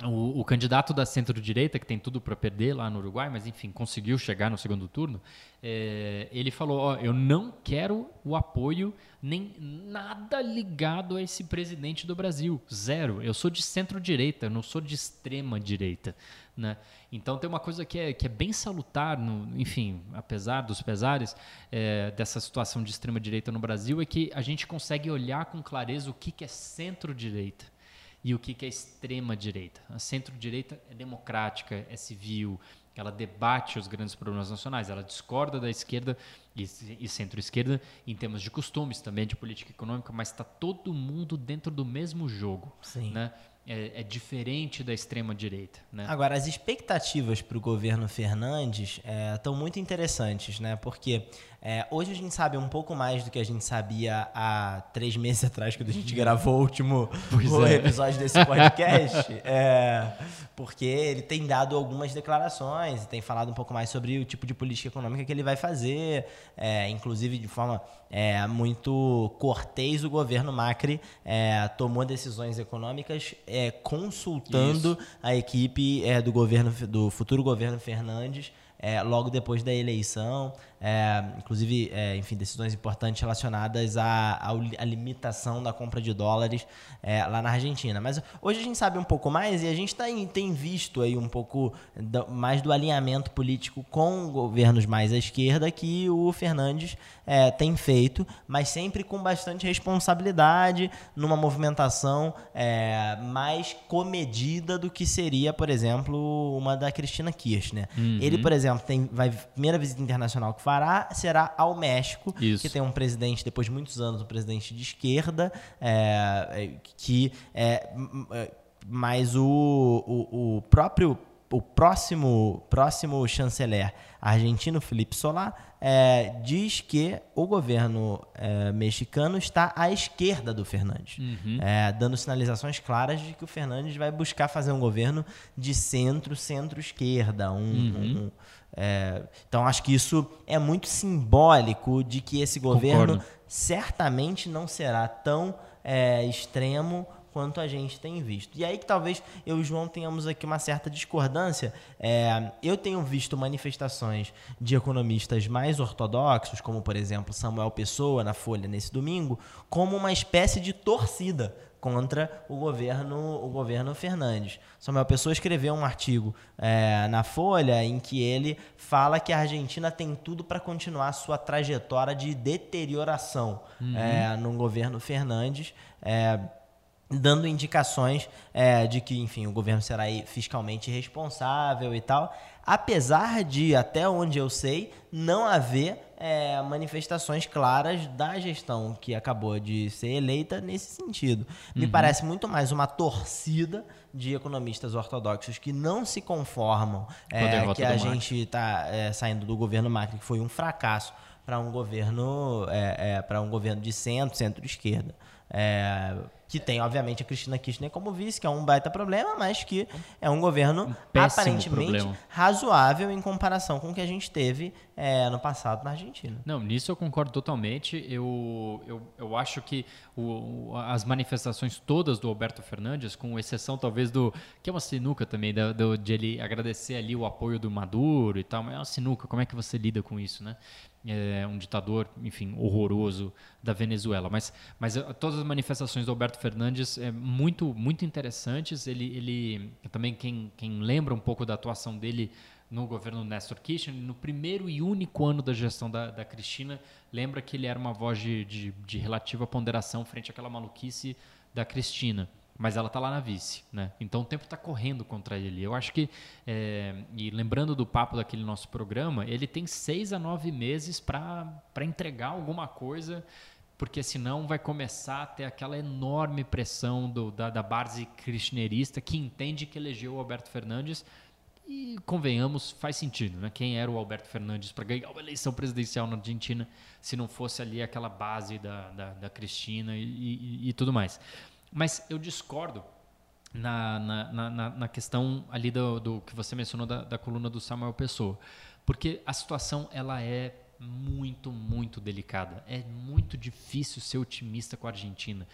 o, o candidato da centro-direita, que tem tudo para perder lá no Uruguai, mas enfim, conseguiu chegar no segundo turno, é, ele falou: ó, eu não quero o apoio nem nada ligado a esse presidente do Brasil. Zero. Eu sou de centro-direita, eu não sou de extrema-direita. Né? Então tem uma coisa que é, que é bem salutar, no, enfim, apesar dos pesares é, dessa situação de extrema-direita no Brasil, é que a gente consegue olhar com clareza o que, que é centro-direita e o que, que é extrema-direita. A centro-direita é democrática, é civil, ela debate os grandes problemas nacionais, ela discorda da esquerda e, e centro-esquerda em termos de costumes, também de política econômica, mas está todo mundo dentro do mesmo jogo. Sim. Né? É, é diferente da extrema-direita. Né? Agora, as expectativas para o governo Fernandes estão muito interessantes, né? Porque é, hoje a gente sabe um pouco mais do que a gente sabia há três meses atrás, quando a gente gravou o último o é. episódio desse podcast. é, porque ele tem dado algumas declarações e tem falado um pouco mais sobre o tipo de política econômica que ele vai fazer, é, inclusive de forma é, muito cortês, o governo Macri é, tomou decisões econômicas consultando a equipe do governo do futuro governo Fernandes é, logo depois da eleição, é, inclusive, é, enfim, decisões importantes relacionadas à, à limitação da compra de dólares é, lá na Argentina. Mas hoje a gente sabe um pouco mais e a gente tá em- tem visto aí um pouco da- mais do alinhamento político com governos mais à esquerda que o Fernandes é, tem feito, mas sempre com bastante responsabilidade, numa movimentação é, mais comedida do que seria, por exemplo, uma da Cristina Kirchner. Ele, por exemplo, tem vai primeira visita internacional que fará será ao México, Isso. que tem um presidente depois de muitos anos, um presidente de esquerda, é, é, que é, é, mas o, o, o próprio o próximo, próximo chanceler argentino, Felipe Solá, é, diz que o governo é, mexicano está à esquerda do Fernandes, é, dando sinalizações claras de que o Fernandes vai buscar fazer um governo de centro, centro-esquerda. Um, um- é, então, acho que isso é muito simbólico de que esse governo Concordo. certamente não será tão é, extremo quanto a gente tem visto. E aí que talvez eu e o João tenhamos aqui uma certa discordância. É, eu tenho visto manifestações de economistas mais ortodoxos, como por exemplo Samuel Pessoa na Folha nesse domingo, como uma espécie de torcida contra o governo, o governo Fernandes. Samuel Pessoa escreveu um artigo é, na Folha em que ele fala que a Argentina tem tudo para continuar sua trajetória de deterioração é, no governo Fernandes. é, dando indicações é, de que, enfim, o governo será fiscalmente responsável e tal, apesar de, até onde eu sei, não haver é, manifestações claras da gestão que acabou de ser eleita nesse sentido. Me parece muito mais uma torcida de economistas ortodoxos que não se conformam é, que a gente está saindo do governo Macri, que foi um fracasso, para um governo é, para um governo de centro, centro-esquerda. Que tem, obviamente, a Cristina Kirchner como vice, que é um baita problema, mas que é um governo péssimo aparentemente problema. razoável em comparação com o que a gente teve é, no passado na Argentina. Não, nisso eu concordo totalmente. Eu, eu, eu acho que o, as manifestações todas do Alberto Fernandes, com exceção talvez do. que é uma sinuca também, do, de ele agradecer ali o apoio do Maduro e tal, mas é uma sinuca, como é que você lida com isso, né? É um ditador, enfim, horroroso da Venezuela. Mas, mas eh, todas as manifestações do Alberto Fernandes é muito, muito interessantes. Ele, ele também, quem, quem lembra um pouco da atuação dele no governo Néstor Kirchner, no primeiro e único ano da gestão da, da Cristina, lembra que ele era uma voz de, de, de relativa ponderação frente àquela maluquice da Cristina. Mas ela está lá na vice, né? Então o tempo está correndo contra ele. Eu acho que, é, e lembrando do papo daquele nosso programa, ele tem seis a nove meses para entregar alguma coisa, porque senão vai começar a ter aquela enorme pressão do, da, da base kirchnerista que entende que elegeu o Alberto Fernandes e convenhamos, faz sentido, né? Quem era o Alberto Fernandes para ganhar uma eleição presidencial na Argentina se não fosse ali aquela base da, da, da Cristina e, e- e tudo mais. Mas eu discordo na, na, na- na, questão ali do, do que você mencionou da, da coluna do Samuel Pessoa. Porque a situação ela é muito, muito delicada. É muito difícil ser otimista com a Argentina.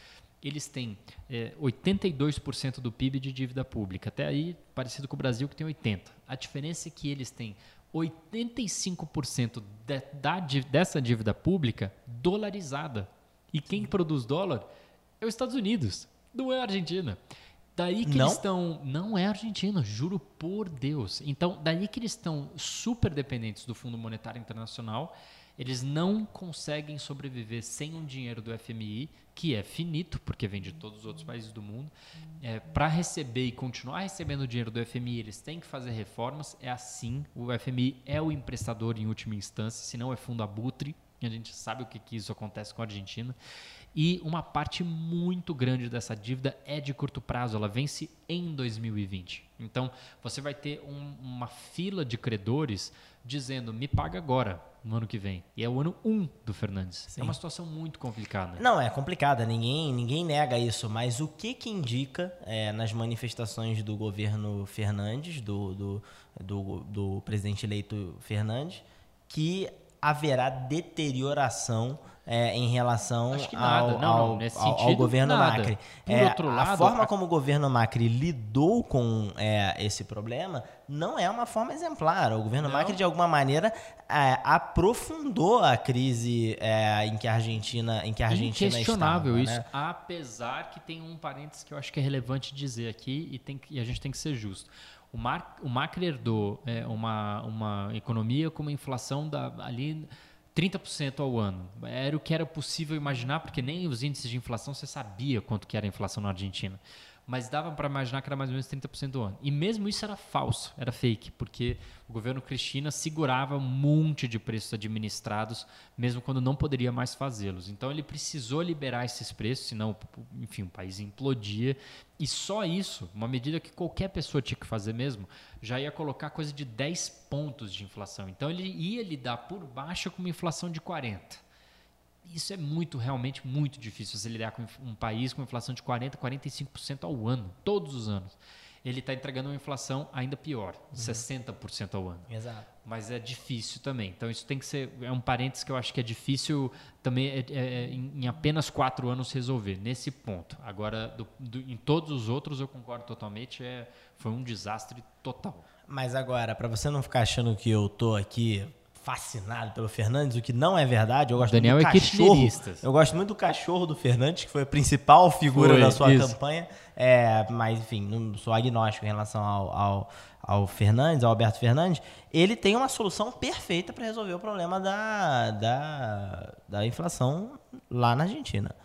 Eles têm é, 82% do PIB de dívida pública. Até aí, parecido com o Brasil, que tem 80%. A diferença é que eles têm 85% de, da, dessa dívida pública dolarizada. E quem produz dólar é os Estados Unidos, não é a Argentina. Daí que Não? eles estão. Não é a Argentina, juro por Deus. Então, daí que eles estão super dependentes do Fundo Monetário Internacional. Eles não conseguem sobreviver sem um dinheiro do FMI, que é finito, porque vem de todos os outros países do mundo. É, Para receber e continuar recebendo o dinheiro do FMI, eles têm que fazer reformas. É assim. O FMI é o emprestador em última instância, se não é fundo abutre. A gente sabe o que, que isso acontece com a Argentina. E uma parte muito grande dessa dívida é de curto prazo, ela vence em 2020. Então, você vai ter um- uma fila de credores dizendo: me paga agora, no ano que vem. E é o ano 1 um do Fernandes. É uma situação muito complicada. Não, é complicada, ninguém, ninguém nega isso, mas o que que indica é, nas manifestações do governo Fernandes, do, do, do, do presidente eleito Fernandes, que haverá deterioração é, em relação ao, Não, ao, não, nesse ao- sentido, governo nada. Macri. É, outro a lado, forma a- como o governo Macri lidou com é, esse problema não é uma forma exemplar. O governo Não. Macri, de alguma maneira, é, aprofundou a crise é, em que a Argentina, em que a Argentina Inquestionável estava, isso, né? apesar que tem um parênteses que eu acho que é relevante dizer aqui e, tem e a gente tem que ser justo. O, Mar, o Macri herdou é, uma, uma economia com uma inflação da, ali 30% ao ano. Era o que era possível imaginar, porque nem os índices de inflação você sabia quanto que era a inflação na Argentina. Mas dava para imaginar que era mais ou menos 30% do ano. E mesmo isso era falso, era fake, porque o governo Cristina segurava um monte de preços administrados, mesmo quando não poderia mais fazê-los. Então ele precisou liberar esses preços, senão, enfim, o país implodia. E só isso, uma medida que qualquer pessoa tinha que fazer mesmo, já ia colocar coisa de 10 pontos de inflação. Então ele ia lidar por baixo com uma inflação de 40 isso é muito, realmente muito difícil você lidar com um país com inflação de 40%, 45% ao ano, todos os anos. Ele está entregando uma inflação ainda pior, uhum. 60% ao ano. Exato. Mas é difícil também. Então, isso tem que ser. É um parênteses que eu acho que é difícil também é, é, é em, em, apenas quatro anos resolver, nesse ponto. Agora, do, do, em todos os outros, eu concordo totalmente, é, foi um desastre total. Mas agora, para você não ficar achando que eu tô aqui fascinado pelo Fernandes, o que não é verdade. Eu gosto Daniel muito do é cachorro. Eu gosto muito do cachorro do Fernandes, que foi a principal figura foi, da sua isso. campanha. É, mas, enfim, não sou agnóstico em relação ao, ao, ao, Fernandes, ao Alberto Fernandes. Ele tem uma solução perfeita para resolver o problema da, da, da inflação lá na Argentina.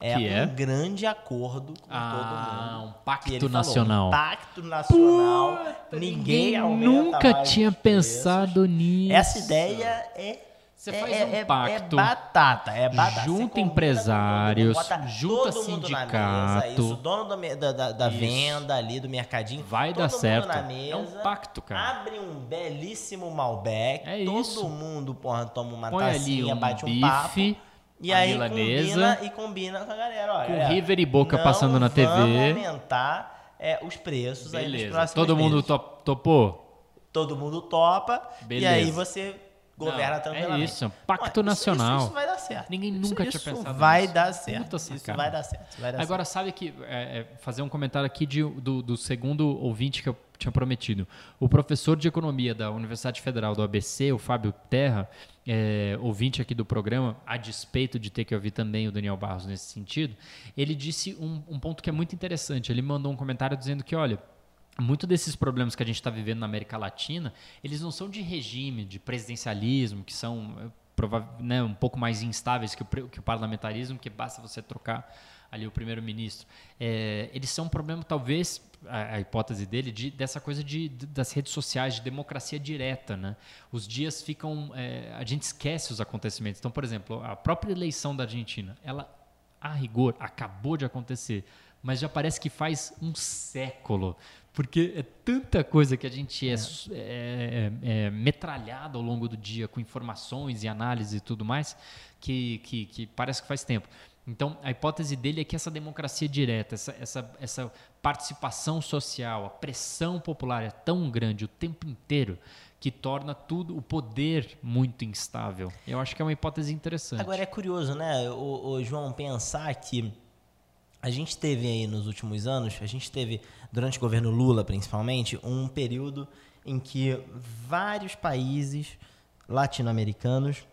É que um é? grande acordo com ah, todo mundo. um pacto nacional. Falou, um pacto nacional. Puta, ninguém, nunca tinha pensado nisso. Essa ideia é você faz é, um é, pacto. É batata, é batata. Junta empresários, mundo, junta sindicato. Mesa, isso, dono da, da, da venda ali, do mercadinho. Vai dar certo. Mesa, é um pacto, cara. Abre um belíssimo Malbec. É todo isso. mundo, porra, toma uma Põe tacinha, um bate bife, um papo. E aí milanesa, combina e combina com a galera. Olha, com River e Boca passando na TV. Vamos aumentar é, os preços Beleza. aí nos próximos Todo mundo meses. top, topou? Todo mundo topa. Beleza. E aí você governa Não, tranquilamente. É isso, pacto Ué, nacional. Isso, isso, vai dar certo. Ninguém nunca isso tinha pensado vai nisso. Dar certo. Isso vai dar certo. Vai dar Agora, certo. sabe que. É, é, fazer um comentário aqui de, do, do segundo ouvinte que eu tinha prometido. O professor de economia da Universidade Federal do ABC, o Fábio Terra, é, ouvinte aqui do programa, a despeito de ter que ouvir também o Daniel Barros nesse sentido, ele disse um, um ponto que é muito interessante. Ele mandou um comentário dizendo que, olha, muito desses problemas que a gente está vivendo na América Latina, eles não são de regime, de presidencialismo, que são né, um pouco mais instáveis que o, que o parlamentarismo, que basta você trocar ali o primeiro-ministro. É, eles são um problema, talvez, a, a hipótese dele, de, dessa coisa de, de, das redes sociais, de democracia direta. Né? Os dias ficam. É, a gente esquece os acontecimentos. Então, por exemplo, a própria eleição da Argentina, ela, a rigor, acabou de acontecer, mas já parece que faz um século. Porque é tanta coisa que a gente é, é, é, é metralhado ao longo do dia com informações e análises e tudo mais, que, que, que parece que faz tempo. Então, a hipótese dele é que essa democracia direta, essa, essa, essa participação social, a pressão popular é tão grande o tempo inteiro que torna tudo o poder muito instável. Eu acho que é uma hipótese interessante. Agora é curioso, né, o, o João, pensar que a gente teve aí nos últimos anos, a gente teve, durante o governo Lula principalmente, um período em que vários países latino-americanos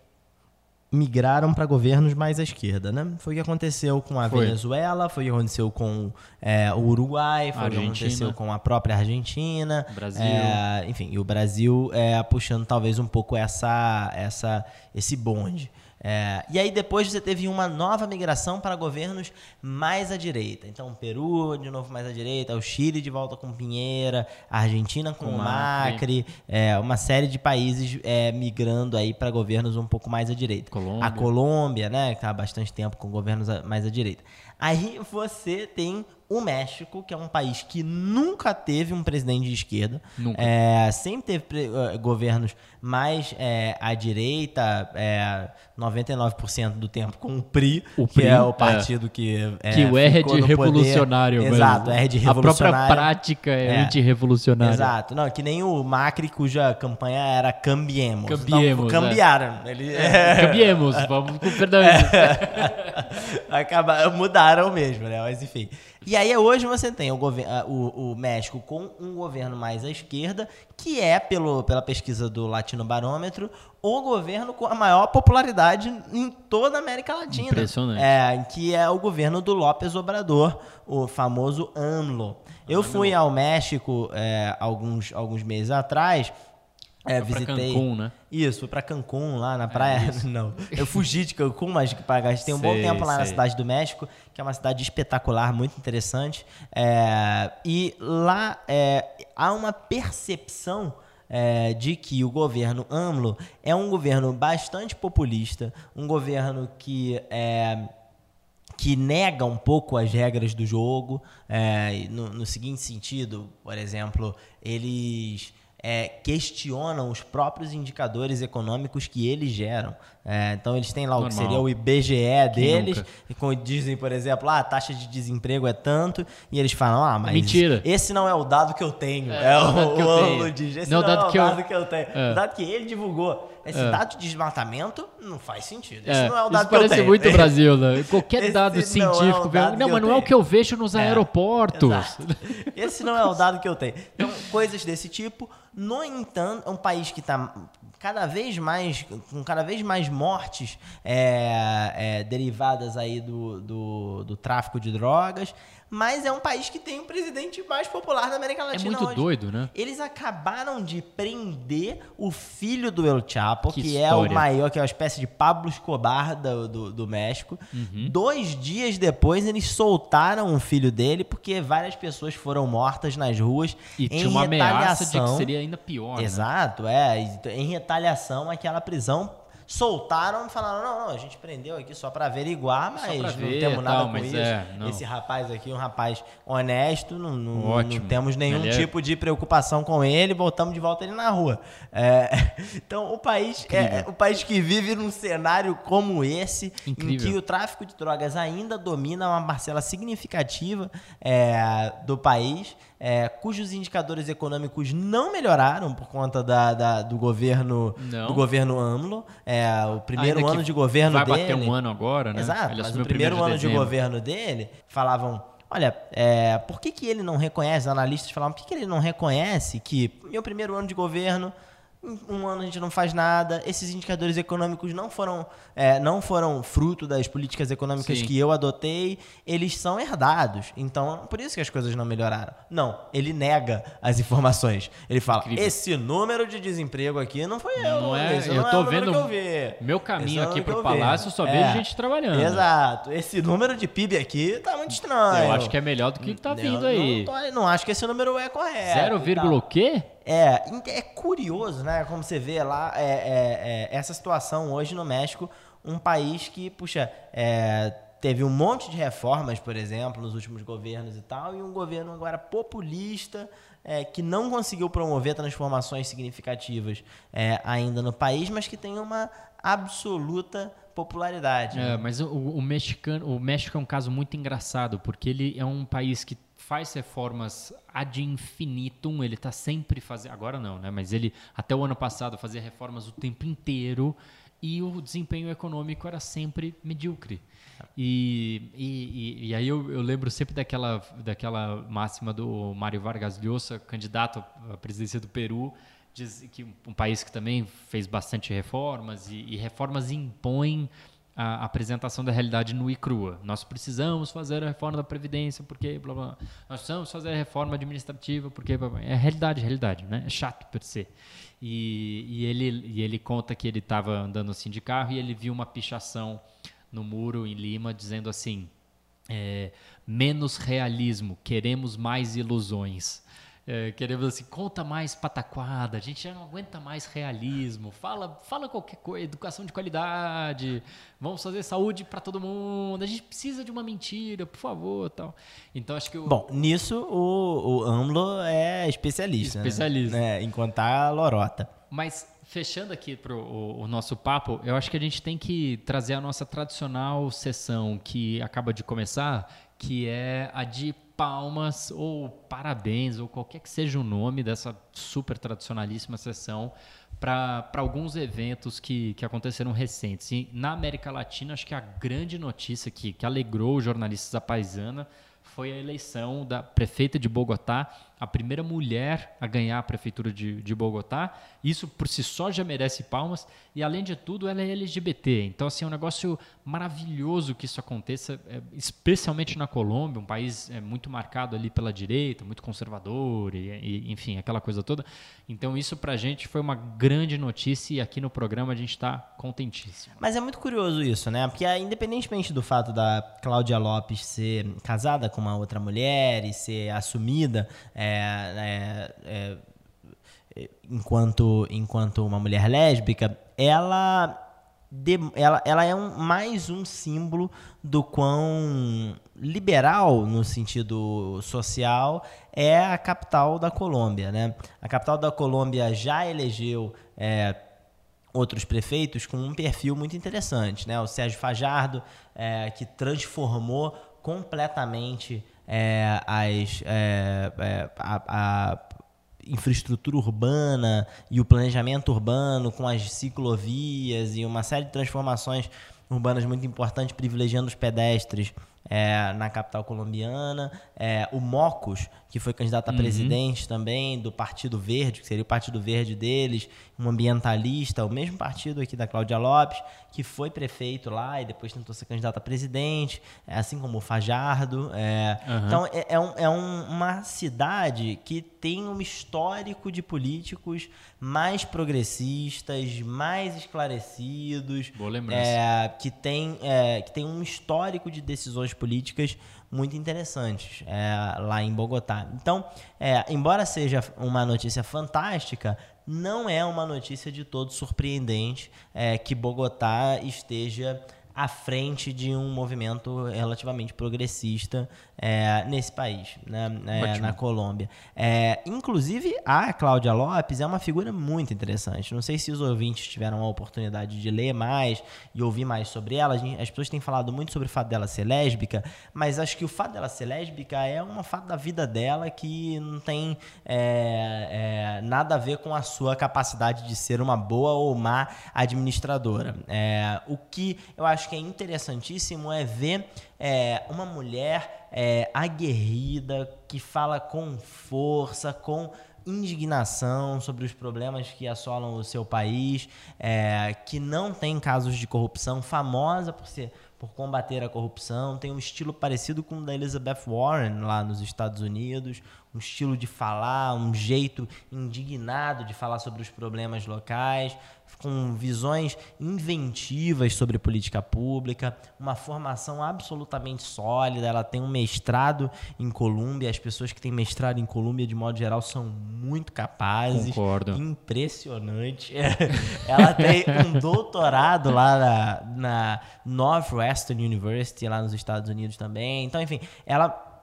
migraram para governos mais à esquerda, né? Foi o que aconteceu com a Foi. Venezuela, foi o que aconteceu com é, o Uruguai, foi o que aconteceu com a própria Argentina, Brasil. É, enfim, e o Brasil é, puxando talvez um pouco essa, essa, esse bonde. É, e aí depois você teve uma nova migração para governos mais à direita. Então, Peru de novo mais à direita, o Chile de volta com Pinheira, a Argentina com, Com o Macri. Macri, é, uma série de países é, migrando aí para governos um pouco mais à direita. Colômbia. A Colômbia, né, que está há bastante tempo com governos mais à direita. Aí você tem o México, que é um país que nunca teve um presidente de esquerda. Nunca. É, sempre teve eh, governos mais é, à direita, é, 99% do tempo com o PRI, O que PRI, é o é. partido que. é, que o R é de poder. revolucionário. mas Exato, R de A própria revolucionário. prática é, É. antirrevolucionária. Exato. Não, que nem o Macri, cuja campanha era Cambiemos. Cambiemos, Não, cambiaram. Ele, Cambiemos, vamos com o Fernandes. Acaba, mudaram mesmo, né? Mas enfim. E aí hoje você tem o, ah, o, o México com um governo mais à esquerda, que é, pelo, pela pesquisa do Latino Barômetro, o governo com a maior popularidade em toda a América Latina. Impressionante. É, que é o governo do López Obrador, o famoso AMLO. Eu fui ao México é, alguns, alguns meses atrás É, Foi pra visitei. Cancún, né? Isso, fui pra Cancún, lá na praia. Não, eu fugi de Cancún, mas tem um bom Sei, tempo lá na sei. cidade do México, que é uma cidade espetacular, muito interessante. É, e lá é, há uma percepção é, de que o governo AMLO é um governo bastante populista, um governo que é, que nega um pouco as regras do jogo, é, no, no seguinte sentido, por exemplo, eles é, questionam os próprios indicadores econômicos que eles geram. É, então eles têm lá o que Normal. seria o IBGE deles, e com- dizem, por exemplo, ah, a taxa de desemprego é tanto, e eles falam, ah, mas Mentira. esse não é o dado que eu tenho. É, É, é o o, que eu o tenho. Diz, esse Não não, é o é dado o que eu- dado que eu tenho. É. O dado que ele divulgou. Esse É. dado de desmatamento não faz sentido. Esse É, não é o isso dado que eu parece tenho. muito Brasil, né? Qualquer Esse dado não é o científico. dado não, mas não é o tenho. que eu vejo nos É, aeroportos. Exato. Esse não é o dado que eu tenho. Então, coisas desse tipo. No entanto, é um país que está cada vez mais com cada vez mais mortes é, é, derivadas aí do, do, do tráfico de drogas, mas é um país que tem o presidente mais popular da América É Latina muito hoje. doido, né? Eles acabaram de prender o filho do El Chapo, Que que, é o maior, que é uma espécie de Pablo Escobar do, do, do México. Uhum. Dois dias depois, eles soltaram o filho dele, porque várias pessoas foram mortas nas ruas E em tinha uma ameaça de que retaliação. seria ainda pior. né? Exato, é. e Em retaliação àquela prisão. Soltaram e falaram: não, não, a gente prendeu aqui só pra averiguar, mas não ver, temos nada tal, com isso. é. Esse rapaz aqui, um rapaz honesto, não, não, não temos nenhum é- tipo de preocupação com ele, botamos de volta ele na rua. É, então, o país é, o país que vive num cenário como esse, em Incrível. que o tráfico de drogas ainda domina uma parcela significativa é, do país, é, cujos indicadores econômicos não melhoraram por conta da, da- do governo Não. do governo AMLO. É, o primeiro Ainda ano de governo Vai dele. bater um ano agora, né? Exato, Ele mas o primeiro ano de dezembro. governo dele falavam. Olha, é, por que, que ele não reconhece, analistas falavam, por que, que ele não reconhece que meu primeiro ano de governo, um ano a gente não faz nada, esses indicadores econômicos não foram, é, não foram fruto das políticas econômicas Sim. que eu adotei, eles são herdados. Então, por isso que as coisas não melhoraram. Não, ele nega as informações. Ele fala, Incrível. esse número de desemprego aqui não foi eu, Não é, esse eu não é tô o número vendo que eu vi. Meu Esse caminho é o aqui pro palácio só É. vejo gente trabalhando. Exato. Esse número de PIB aqui tá muito estranho. Eu acho que é melhor do que tá Eu vindo não aí. tô- Não, acho que esse número é correto. Zero e vírgula tal. o quê? É, é curioso, né? Como você vê lá, é, é, é, essa situação hoje no México, um país que, puxa, é, teve um monte de reformas, por exemplo, nos últimos governos e tal, e um governo agora populista, é, que não conseguiu promover transformações significativas é, ainda no país, mas que tem uma absoluta popularidade. É, né? mas o, o mexicano, o México é um caso muito engraçado, porque ele é um país que faz reformas ad infinitum, ele está sempre fazendo, agora não, né? Mas ele até o ano passado fazia reformas o tempo inteiro e o desempenho econômico era sempre medíocre. E, e, e- aí eu, eu lembro sempre daquela, daquela máxima do Mário Vargas Llosa, candidato à presidência do Peru, diz que um país que também fez bastante reformas e, e reformas impõem a apresentação da realidade nua e crua. Nós precisamos fazer a reforma da Previdência porque blá, blá. Nós precisamos fazer a reforma administrativa porque blá, blá. é realidade, realidade, né? É chato per se. E, e ele, e ele conta que ele estava andando assim de carro e ele viu uma pichação no muro em Lima dizendo assim: é, menos realismo, queremos mais ilusões. É, queremos assim, conta mais pataquada, a gente já não aguenta mais realismo, fala, fala qualquer coisa, educação de qualidade, vamos fazer saúde para todo mundo, a gente precisa de uma mentira, por favor, tal. Então acho que o, Bom, nisso o, o AMLO é especialista. né? Especialista. Né? Em contar a lorota. Mas fechando aqui para o, o nosso papo, eu acho que a gente tem que trazer a nossa tradicional sessão que acaba de começar, que é a de palmas ou parabéns ou qualquer que seja o nome dessa super tradicionalíssima sessão para alguns eventos que, que aconteceram recentes. E na América Latina, acho que a grande notícia que, que alegrou os jornalistas da Paisana foi a eleição da prefeita de Bogotá, a a primeira mulher a ganhar a prefeitura de, de Bogotá. Isso por si só já merece palmas. E além de tudo, ela é LGBT. Então, assim, é um negócio maravilhoso que isso aconteça, é, especialmente na Colômbia, um país é, muito marcado ali pela direita, muito conservador, e, e, enfim, aquela coisa toda. Então, isso pra gente foi uma grande notícia e aqui no programa a gente está contentíssimo. Mas é muito curioso isso, né? Porque ah, independentemente do fato da Cláudia Lopes ser casada com uma outra mulher e ser assumida é, é, é, enquanto, enquanto uma mulher lésbica, ela de, ela, ela é um, mais um símbolo do quão liberal, no sentido social, é a capital da Colômbia. Né? A capital da Colômbia já elegeu é, outros prefeitos com um perfil muito interessante. Né? O Sérgio Fajardo, é, que transformou completamente é, as, é, é, a, a infraestrutura urbana e o planejamento urbano com as ciclovias e uma série de transformações urbanas muito importantes, privilegiando os pedestres é, na capital colombiana. É, o Mocos, que foi candidato a uhum. presidente também do Partido Verde, que seria o Partido Verde deles, um ambientalista, o mesmo partido aqui da Cláudia Lopes, que foi prefeito lá e depois tentou ser candidato a presidente, é, assim como o Fajardo. É. Uhum. Então, é, é, um, é um, uma cidade que tem um histórico de políticos mais progressistas, mais esclarecidos, é, que, tem, é, que tem um histórico de decisões políticas muito interessantes é, lá em Bogotá. Então, é, embora seja uma notícia fantástica, não é uma notícia de todo surpreendente é, que Bogotá esteja à frente de um movimento relativamente progressista é, nesse país, né, é, na Colômbia. É, inclusive, a Cláudia Lopes é uma figura muito interessante. Não sei se os ouvintes tiveram a oportunidade de ler mais e ouvir mais sobre ela. As pessoas têm falado muito sobre o fato dela ser lésbica, mas acho que o fato dela ser lésbica é um fato da vida dela que não tem é, é, nada a ver com a sua capacidade de ser uma boa ou má administradora. É, o que eu acho que é interessantíssimo é ver é, uma mulher é, aguerrida, que fala com força, com indignação sobre os problemas que assolam o seu país, é, que não tem casos de corrupção, famosa por ser por combater a corrupção, tem um estilo parecido com o da Elizabeth Warren lá nos Estados Unidos, um estilo de falar, um jeito indignado de falar sobre os problemas locais, com visões inventivas sobre política pública, uma formação absolutamente sólida. Ela tem um mestrado em Colômbia. As pessoas que têm mestrado em Colômbia, de modo geral, são muito capazes. Concordo. Impressionante. Ela tem um doutorado lá na, na Northwestern University, lá nos Estados Unidos também. Então, enfim, ela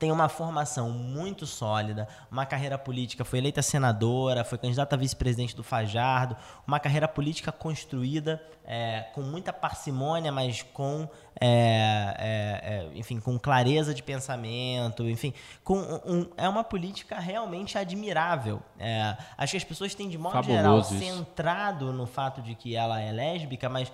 tem uma formação muito sólida, uma carreira política, foi eleita senadora, foi candidata a vice-presidente do Fajardo, uma carreira política construída é, com muita parcimônia, mas com, é, é, é enfim, com clareza de pensamento, enfim, com um, é uma política realmente admirável. É, acho que as pessoas têm, de modo Fabuloso geral, isso. centrado no fato de que ela é lésbica, mas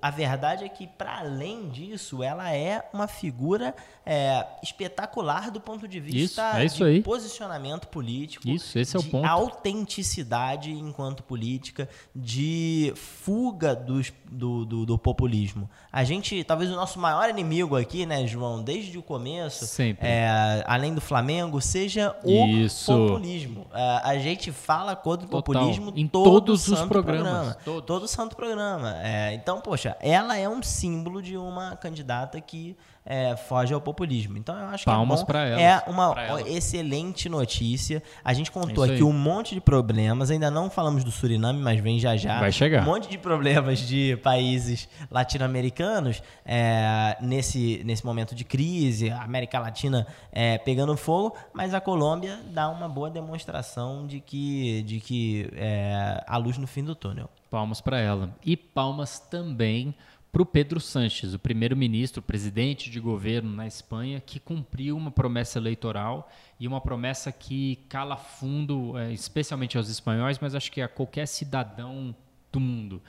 a verdade é que, para além disso, ela é uma figura é, espetacular do ponto de vista isso, de posicionamento político, isso, esse é o de ponto. autenticidade enquanto política, de fuga dos do, do, do, populismo. A gente, talvez o nosso maior inimigo aqui, né, João, desde o começo, Sempre. É, além do Flamengo, seja o Isso. populismo. É, a gente fala contra o Total. populismo em todo todos os programas. Programa, todos. Todo santo programa. É, então, poxa, ela é um símbolo de uma candidata que é, foge ao populismo. Então eu acho Palmas que é, bom. é uma excelente notícia. A gente contou é aqui um monte de problemas. Ainda não falamos do Suriname, mas vem já já. Vai chegar. Um monte de problemas de países latino-americanos é, nesse, nesse momento de crise, a América Latina é, pegando fogo, mas a Colômbia dá uma boa demonstração de que, de que é, há luz no fim do túnel. Palmas para ela. E palmas também para o Pedro Sanches, o primeiro-ministro, presidente de governo na Espanha, que cumpriu uma promessa eleitoral e uma promessa que cala fundo, é, especialmente aos espanhóis, mas acho que a qualquer cidadão do mundo.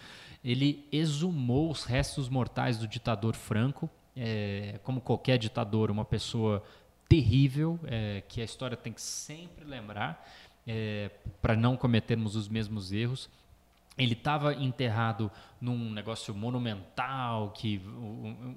Ele exumou os restos mortais do ditador Franco. É, como qualquer ditador, uma pessoa terrível, é, que a história tem que sempre lembrar, é, para não cometermos os mesmos erros. Ele estava enterrado num negócio monumental que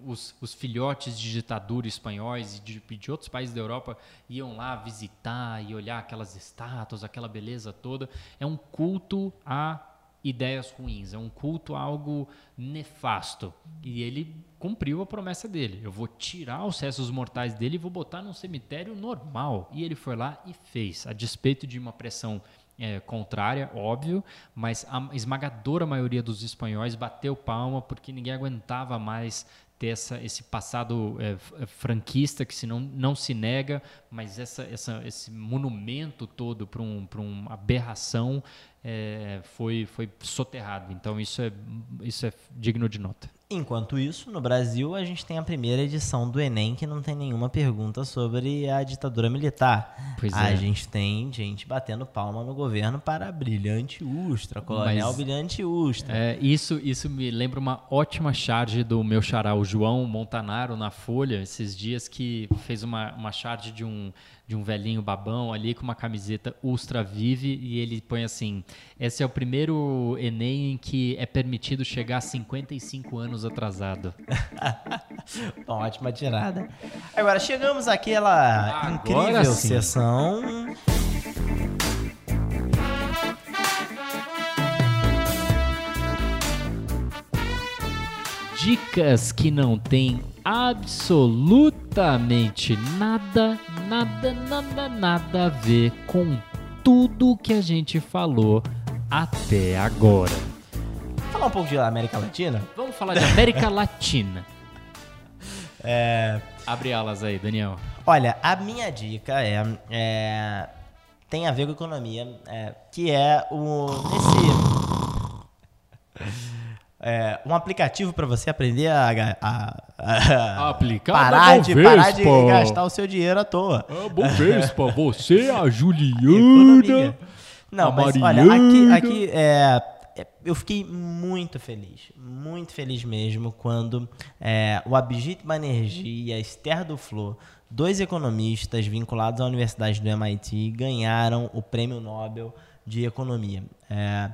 os, os, filhotes de ditadura espanhóis e de, de, outros países da Europa iam lá visitar e olhar aquelas estátuas, aquela beleza toda. É um culto a ideias ruins, é um culto a algo nefasto. E ele cumpriu a promessa dele. Eu vou tirar os restos mortais dele e vou botar num cemitério normal. E ele foi lá e fez, a despeito de uma pressão é, contrária, óbvio, mas a esmagadora maioria dos espanhóis bateu palma porque ninguém aguentava mais ter essa, esse passado é, é franquista que se não, não se nega, mas essa, essa, esse monumento todo para um, uma aberração é, foi, foi soterrado. Então isso é, isso é digno de nota. Enquanto isso, no Brasil, a gente tem a primeira edição do Enem que não tem nenhuma pergunta sobre a ditadura militar. Pois a é. gente tem gente batendo palma no governo para brilhante Ustra, coronel Mas, brilhante Ustra. É, isso, isso me lembra uma ótima charge do meu xará, o João Montanaro, na Folha, esses dias que fez uma, uma charge de um de um velhinho babão ali com uma camiseta Ultra Vive e ele põe assim: esse é o primeiro Enem em que é permitido chegar a 55 anos atrasado. Ótima tirada. Agora chegamos àquela Agora incrível sim. sessão. Dicas que não tem absolutamente nada, nada, nada, nada a ver com tudo que a gente falou até agora. Falar um pouco de América Latina? Vamos falar de América Latina. É... Abre alas aí, Daniel. Olha, a minha dica é, é tem a ver com economia, é, que é o nesse é, um aplicativo para você aprender a, a, a Aplicar parar, de, parar de gastar o seu dinheiro à toa. É bom Vespa, você, a Juliana, Não, a mas Mariana. olha, aqui, aqui é, é, eu fiquei muito feliz, muito feliz mesmo quando é, o Abhijit Banerjee e a Esther Duflo, dois economistas vinculados à Universidade do MIT, ganharam o Prêmio Nobel de Economia. É,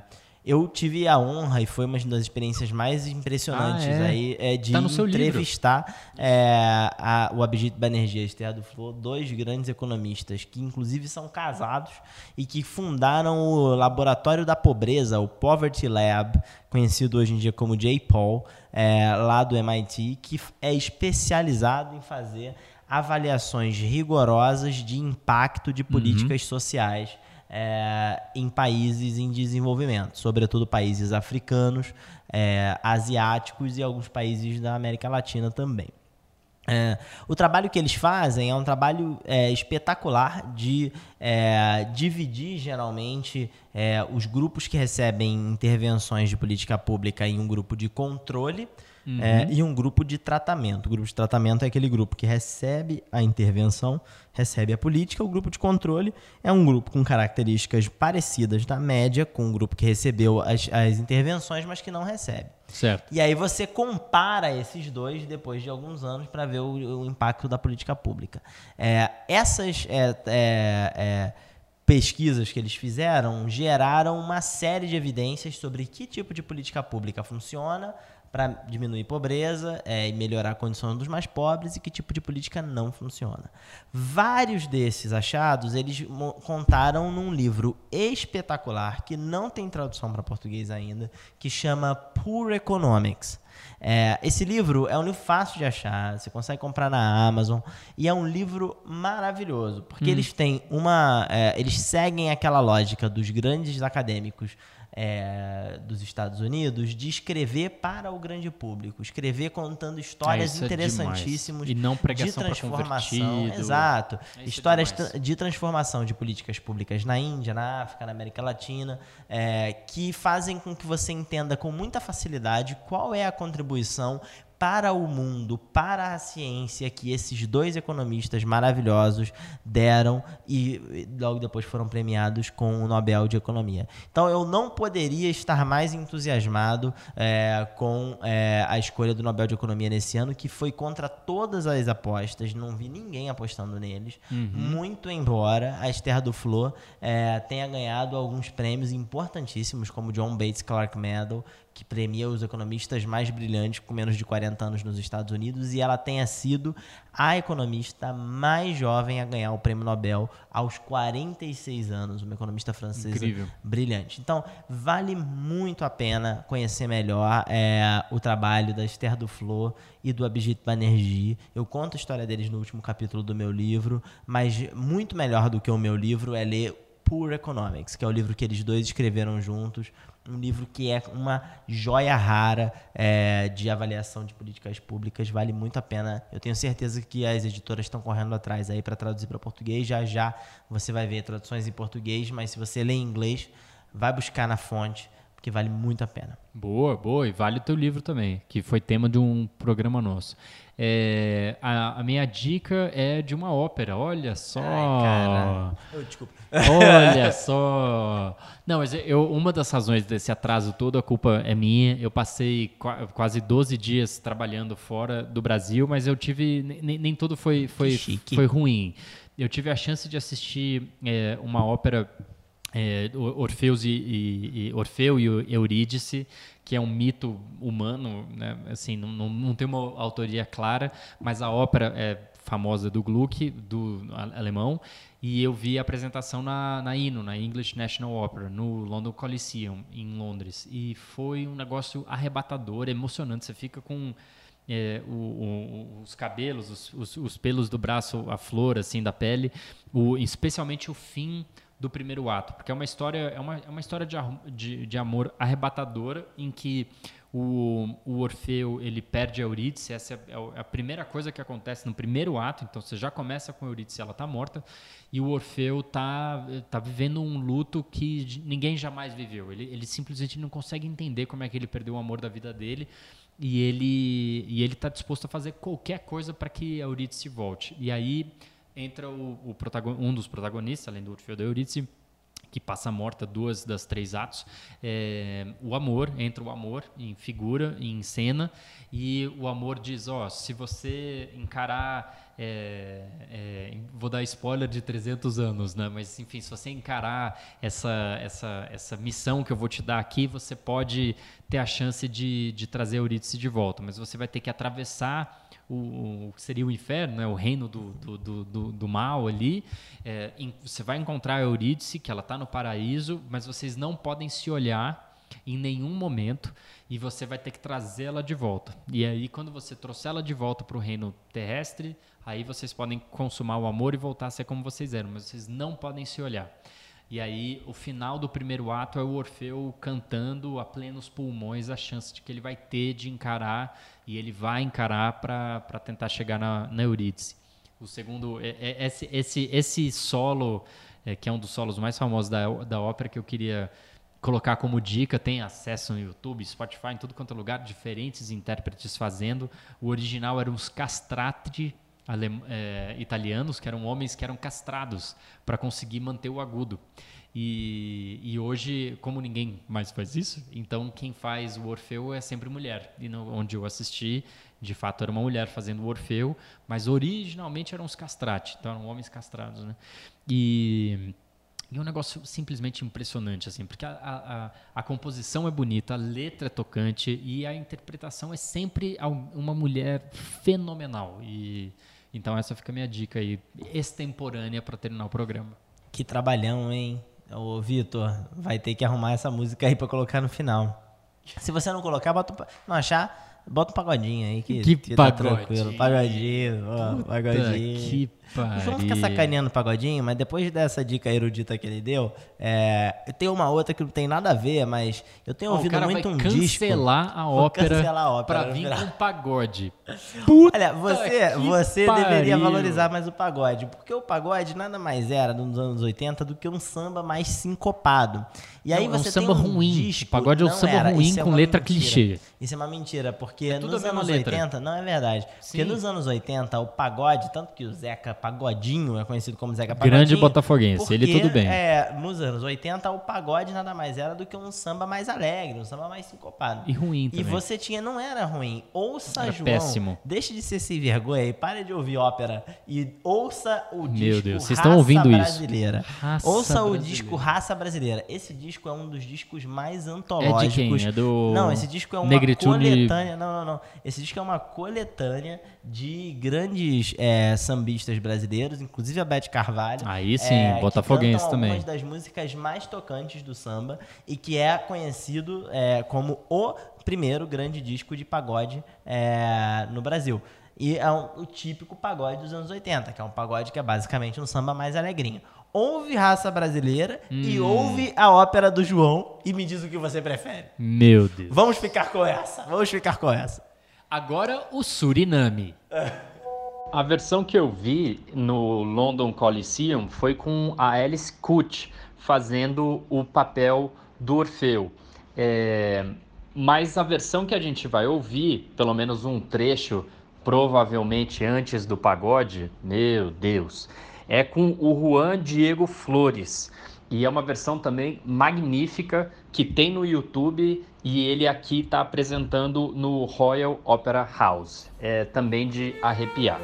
eu tive a honra e foi uma das experiências mais impressionantes ah, é? aí é, de tá entrevistar é, a, o Abhijit Banerjee, Esther do Flor, dois grandes economistas que inclusive são casados e que fundaram o Laboratório da Pobreza, o Poverty Lab, conhecido hoje em dia como J-POL, é, lá do MIT, que é especializado em fazer avaliações rigorosas de impacto de políticas uhum. sociais é, em países em desenvolvimento, sobretudo países africanos, é, asiáticos e alguns países da América Latina também. É, o trabalho que eles fazem é um trabalho é, espetacular de é, dividir geralmente é, os grupos que recebem intervenções de política pública em um grupo de controle uhum. É, e um grupo de tratamento. O grupo de tratamento é aquele grupo que recebe a intervenção, recebe a política. O grupo de controle é um grupo com características parecidas da média com o grupo que recebeu as, as intervenções, mas que não recebe. Certo. E aí você compara esses dois depois de alguns anos para ver o, o, impacto da política pública. É, essas é, é, é pesquisas que eles fizeram geraram uma série de evidências sobre que tipo de política pública funciona, para diminuir pobreza é, e melhorar a condição dos mais pobres e que tipo de política não funciona. Vários desses achados eles contaram num livro espetacular que não tem tradução para português ainda, que chama Poor Economics. É, esse livro é um livro fácil de achar, você consegue comprar na Amazon e é um livro maravilhoso porque hum. eles têm uma, é, eles seguem aquela lógica dos grandes acadêmicos é, dos Estados Unidos de escrever para o grande público, escrever contando histórias é, interessantíssimas é e não pregação de transformação, exato, é histórias de transformação de políticas públicas na Índia, na África, na América Latina, é, que fazem com que você entenda com muita facilidade qual é a contribuição para o mundo, para a ciência que esses dois economistas maravilhosos deram e logo depois foram premiados com o Nobel de Economia. Então eu não poderia estar mais entusiasmado é, com é, a escolha do Nobel de Economia nesse ano, que foi contra todas as apostas, não vi ninguém apostando neles, Uhum. muito embora a Esther Duflo é, tenha ganhado alguns prêmios importantíssimos, como o John Bates Clark Medal, que premia os economistas mais brilhantes com menos de 40 anos nos Estados Unidos, e ela tenha sido a economista mais jovem a ganhar o prêmio Nobel aos 46 anos, uma economista francesa Incrível. brilhante. Então, vale muito a pena conhecer melhor é, o trabalho da Esther Duflo e do Abhijit Banerjee. Eu conto a história deles no último capítulo do meu livro, mas muito melhor do que o meu livro é ler Poor Economics, que é o livro que eles dois escreveram juntos. Um livro que é uma joia rara é, de avaliação de políticas públicas, vale muito a pena. Eu tenho certeza que as editoras estão correndo atrás aí para traduzir para português. Já já você vai ver traduções em português, mas se você lê em inglês, vai buscar na fonte, porque vale muito a pena. Boa, boa. E vale o teu livro também, que foi tema de um programa nosso. É, a, a minha dica é de uma ópera, olha só. Ai, cara. Eu, desculpa. Olha só. Não, mas eu, uma das razões desse atraso todo, a culpa é minha. Eu passei qua- quase 12 dias trabalhando fora do Brasil, mas eu tive. Nem, nem tudo foi, foi, foi ruim. Eu tive a chance de assistir é, uma ópera. É, Orfeus e, e- e- Orfeu e Eurídice, que é um mito humano, né? assim, não, não, não tem uma autoria clara, mas a ópera é famosa do Gluck, do alemão, e eu vi a apresentação na, na INO, na English National Opera, no London Coliseum, em Londres, e foi um negócio arrebatador, emocionante, você fica com é, o- o- os cabelos, os, os- os pelos do braço, a flor assim da pele, o, especialmente o fim do primeiro ato, porque é uma história é uma, é uma história de, de, de amor arrebatadora em que o, o Orfeu ele perde a Eurídice, essa é a, é a primeira coisa que acontece no primeiro ato, então você já começa com a Eurídice, ela está morta, e o Orfeu tá, tá vivendo um luto que ninguém jamais viveu. Ele, ele simplesmente não consegue entender como é que ele perdeu o amor da vida dele e ele e ele está disposto a fazer qualquer coisa para que a Eurídice volte. E aí entra o, o um dos protagonistas, além do Orfeu da Eurídice, que passa morta duas das três atos, é, o amor, entra o amor em figura, em cena, e o amor diz, ó, se você encarar, é, é, vou dar spoiler de 300 anos, né, mas enfim, se você encarar essa, essa, essa missão que eu vou te dar aqui, você pode ter a chance de, de trazer Eurídice de volta, mas você vai ter que atravessar o, o que seria o inferno, né, o reino do, do, do, do- do mal ali. É, em- você vai encontrar a Eurídice, que ela está no paraíso, mas vocês não podem se olhar em nenhum momento e você vai ter que trazê-la de volta. E aí, quando você trouxer ela de volta para o reino terrestre, aí vocês podem consumar o amor e voltar a ser como vocês eram, mas vocês não podem se olhar. E aí, o final do primeiro ato é o Orfeu cantando a plenos pulmões a chance de que ele vai ter de encarar, e ele vai encarar para tentar chegar na, na Eurídice. O segundo, é- é- esse, esse, esse solo, é, que é um dos solos mais famosos da, da ópera, que eu queria colocar como dica, tem acesso no YouTube, Spotify, em tudo quanto é lugar, diferentes intérpretes fazendo. O original eram os castrati eh, italianos, que eram homens que eram castrados para conseguir manter o agudo. E, e hoje, como ninguém mais faz isso, então quem faz o Orfeu é sempre mulher. E no, onde eu assisti, de fato era uma mulher fazendo o Orfeu, mas originalmente eram os castrati, então eram homens castrados. Né? E e é um negócio simplesmente impressionante, assim, porque a, a, a- composição é bonita, a letra é tocante e a interpretação é sempre uma mulher fenomenal. E então essa fica a minha dica aí, extemporânea para terminar o programa. Que trabalhão, hein? Ô, Vitor, vai ter que arrumar essa música aí pra colocar no final. Se você não colocar, bota, um não achar, bota um pagodinho aí que, Que tá pagodinho. tranquilo. Pagodinho, ó, pagodinho. que O João fica sacaneando o pagodinho, mas depois dessa dica erudita que ele deu, é, eu tenho uma outra que não tem nada a ver, mas eu tenho Ó, o ouvido muito um disco. cancelar a ópera cancelar a ópera, pra vir virar. com pagode. Olha, você, você pariu. deveria valorizar mais o pagode, porque o pagode nada mais era nos anos 80 do que um samba mais sincopado. E aí Não, é um você samba tem um ruim. disco, O pagode é um samba era, ruim isso é com uma letra mentira. clichê. Isso é uma mentira, porque tudo nos anos letra. 80, não é verdade. Porque Sim. nos anos 80, o pagode, tanto que o Zeca Pagodinho é conhecido como Zeca Pagodinho. Grande botafoguense, ele tudo bem. É, nos anos 80, o pagode nada mais era do que um samba mais alegre, um samba mais sincopado. E ruim E também. você tinha, não era ruim. Ouça, Era João. péssimo. Deixe de ser sem vergonha e pare de ouvir ópera e ouça o Meu disco Deus, vocês estão ouvindo isso? Brasileira. Raça ouça o Brasileira. disco Raça Brasileira. Esse disco é um dos discos mais É antológicos. de quem? É do Não, esse disco é uma Negritude- coletânea. Não, não, não. Esse disco é uma coletânea de grandes é, sambistas brasileiros, inclusive a Beth Carvalho. Aí sim, é, que botafoguense cantam também. algumas das músicas mais tocantes do samba e que é conhecido é, como o primeiro grande disco de pagode é, no Brasil. E é um- o típico pagode dos anos 80, que é um pagode que é basicamente um samba mais alegrinho. Ouve Raça Brasileira e Hum. ouve a ópera do João e me diz o que você prefere. Meu Deus. Vamos ficar com essa, vamos ficar com essa. Agora o Suriname. A versão que eu vi no London Coliseum foi com a Alice Coote fazendo o papel do Orfeu. É, Mas a versão que a gente vai ouvir, pelo menos um trecho, provavelmente antes do pagode, meu Deus, é com o Juan Diego Flores. E é uma versão também magnífica que tem no YouTube e ele aqui está apresentando no Royal Opera House. É também de arrepiar.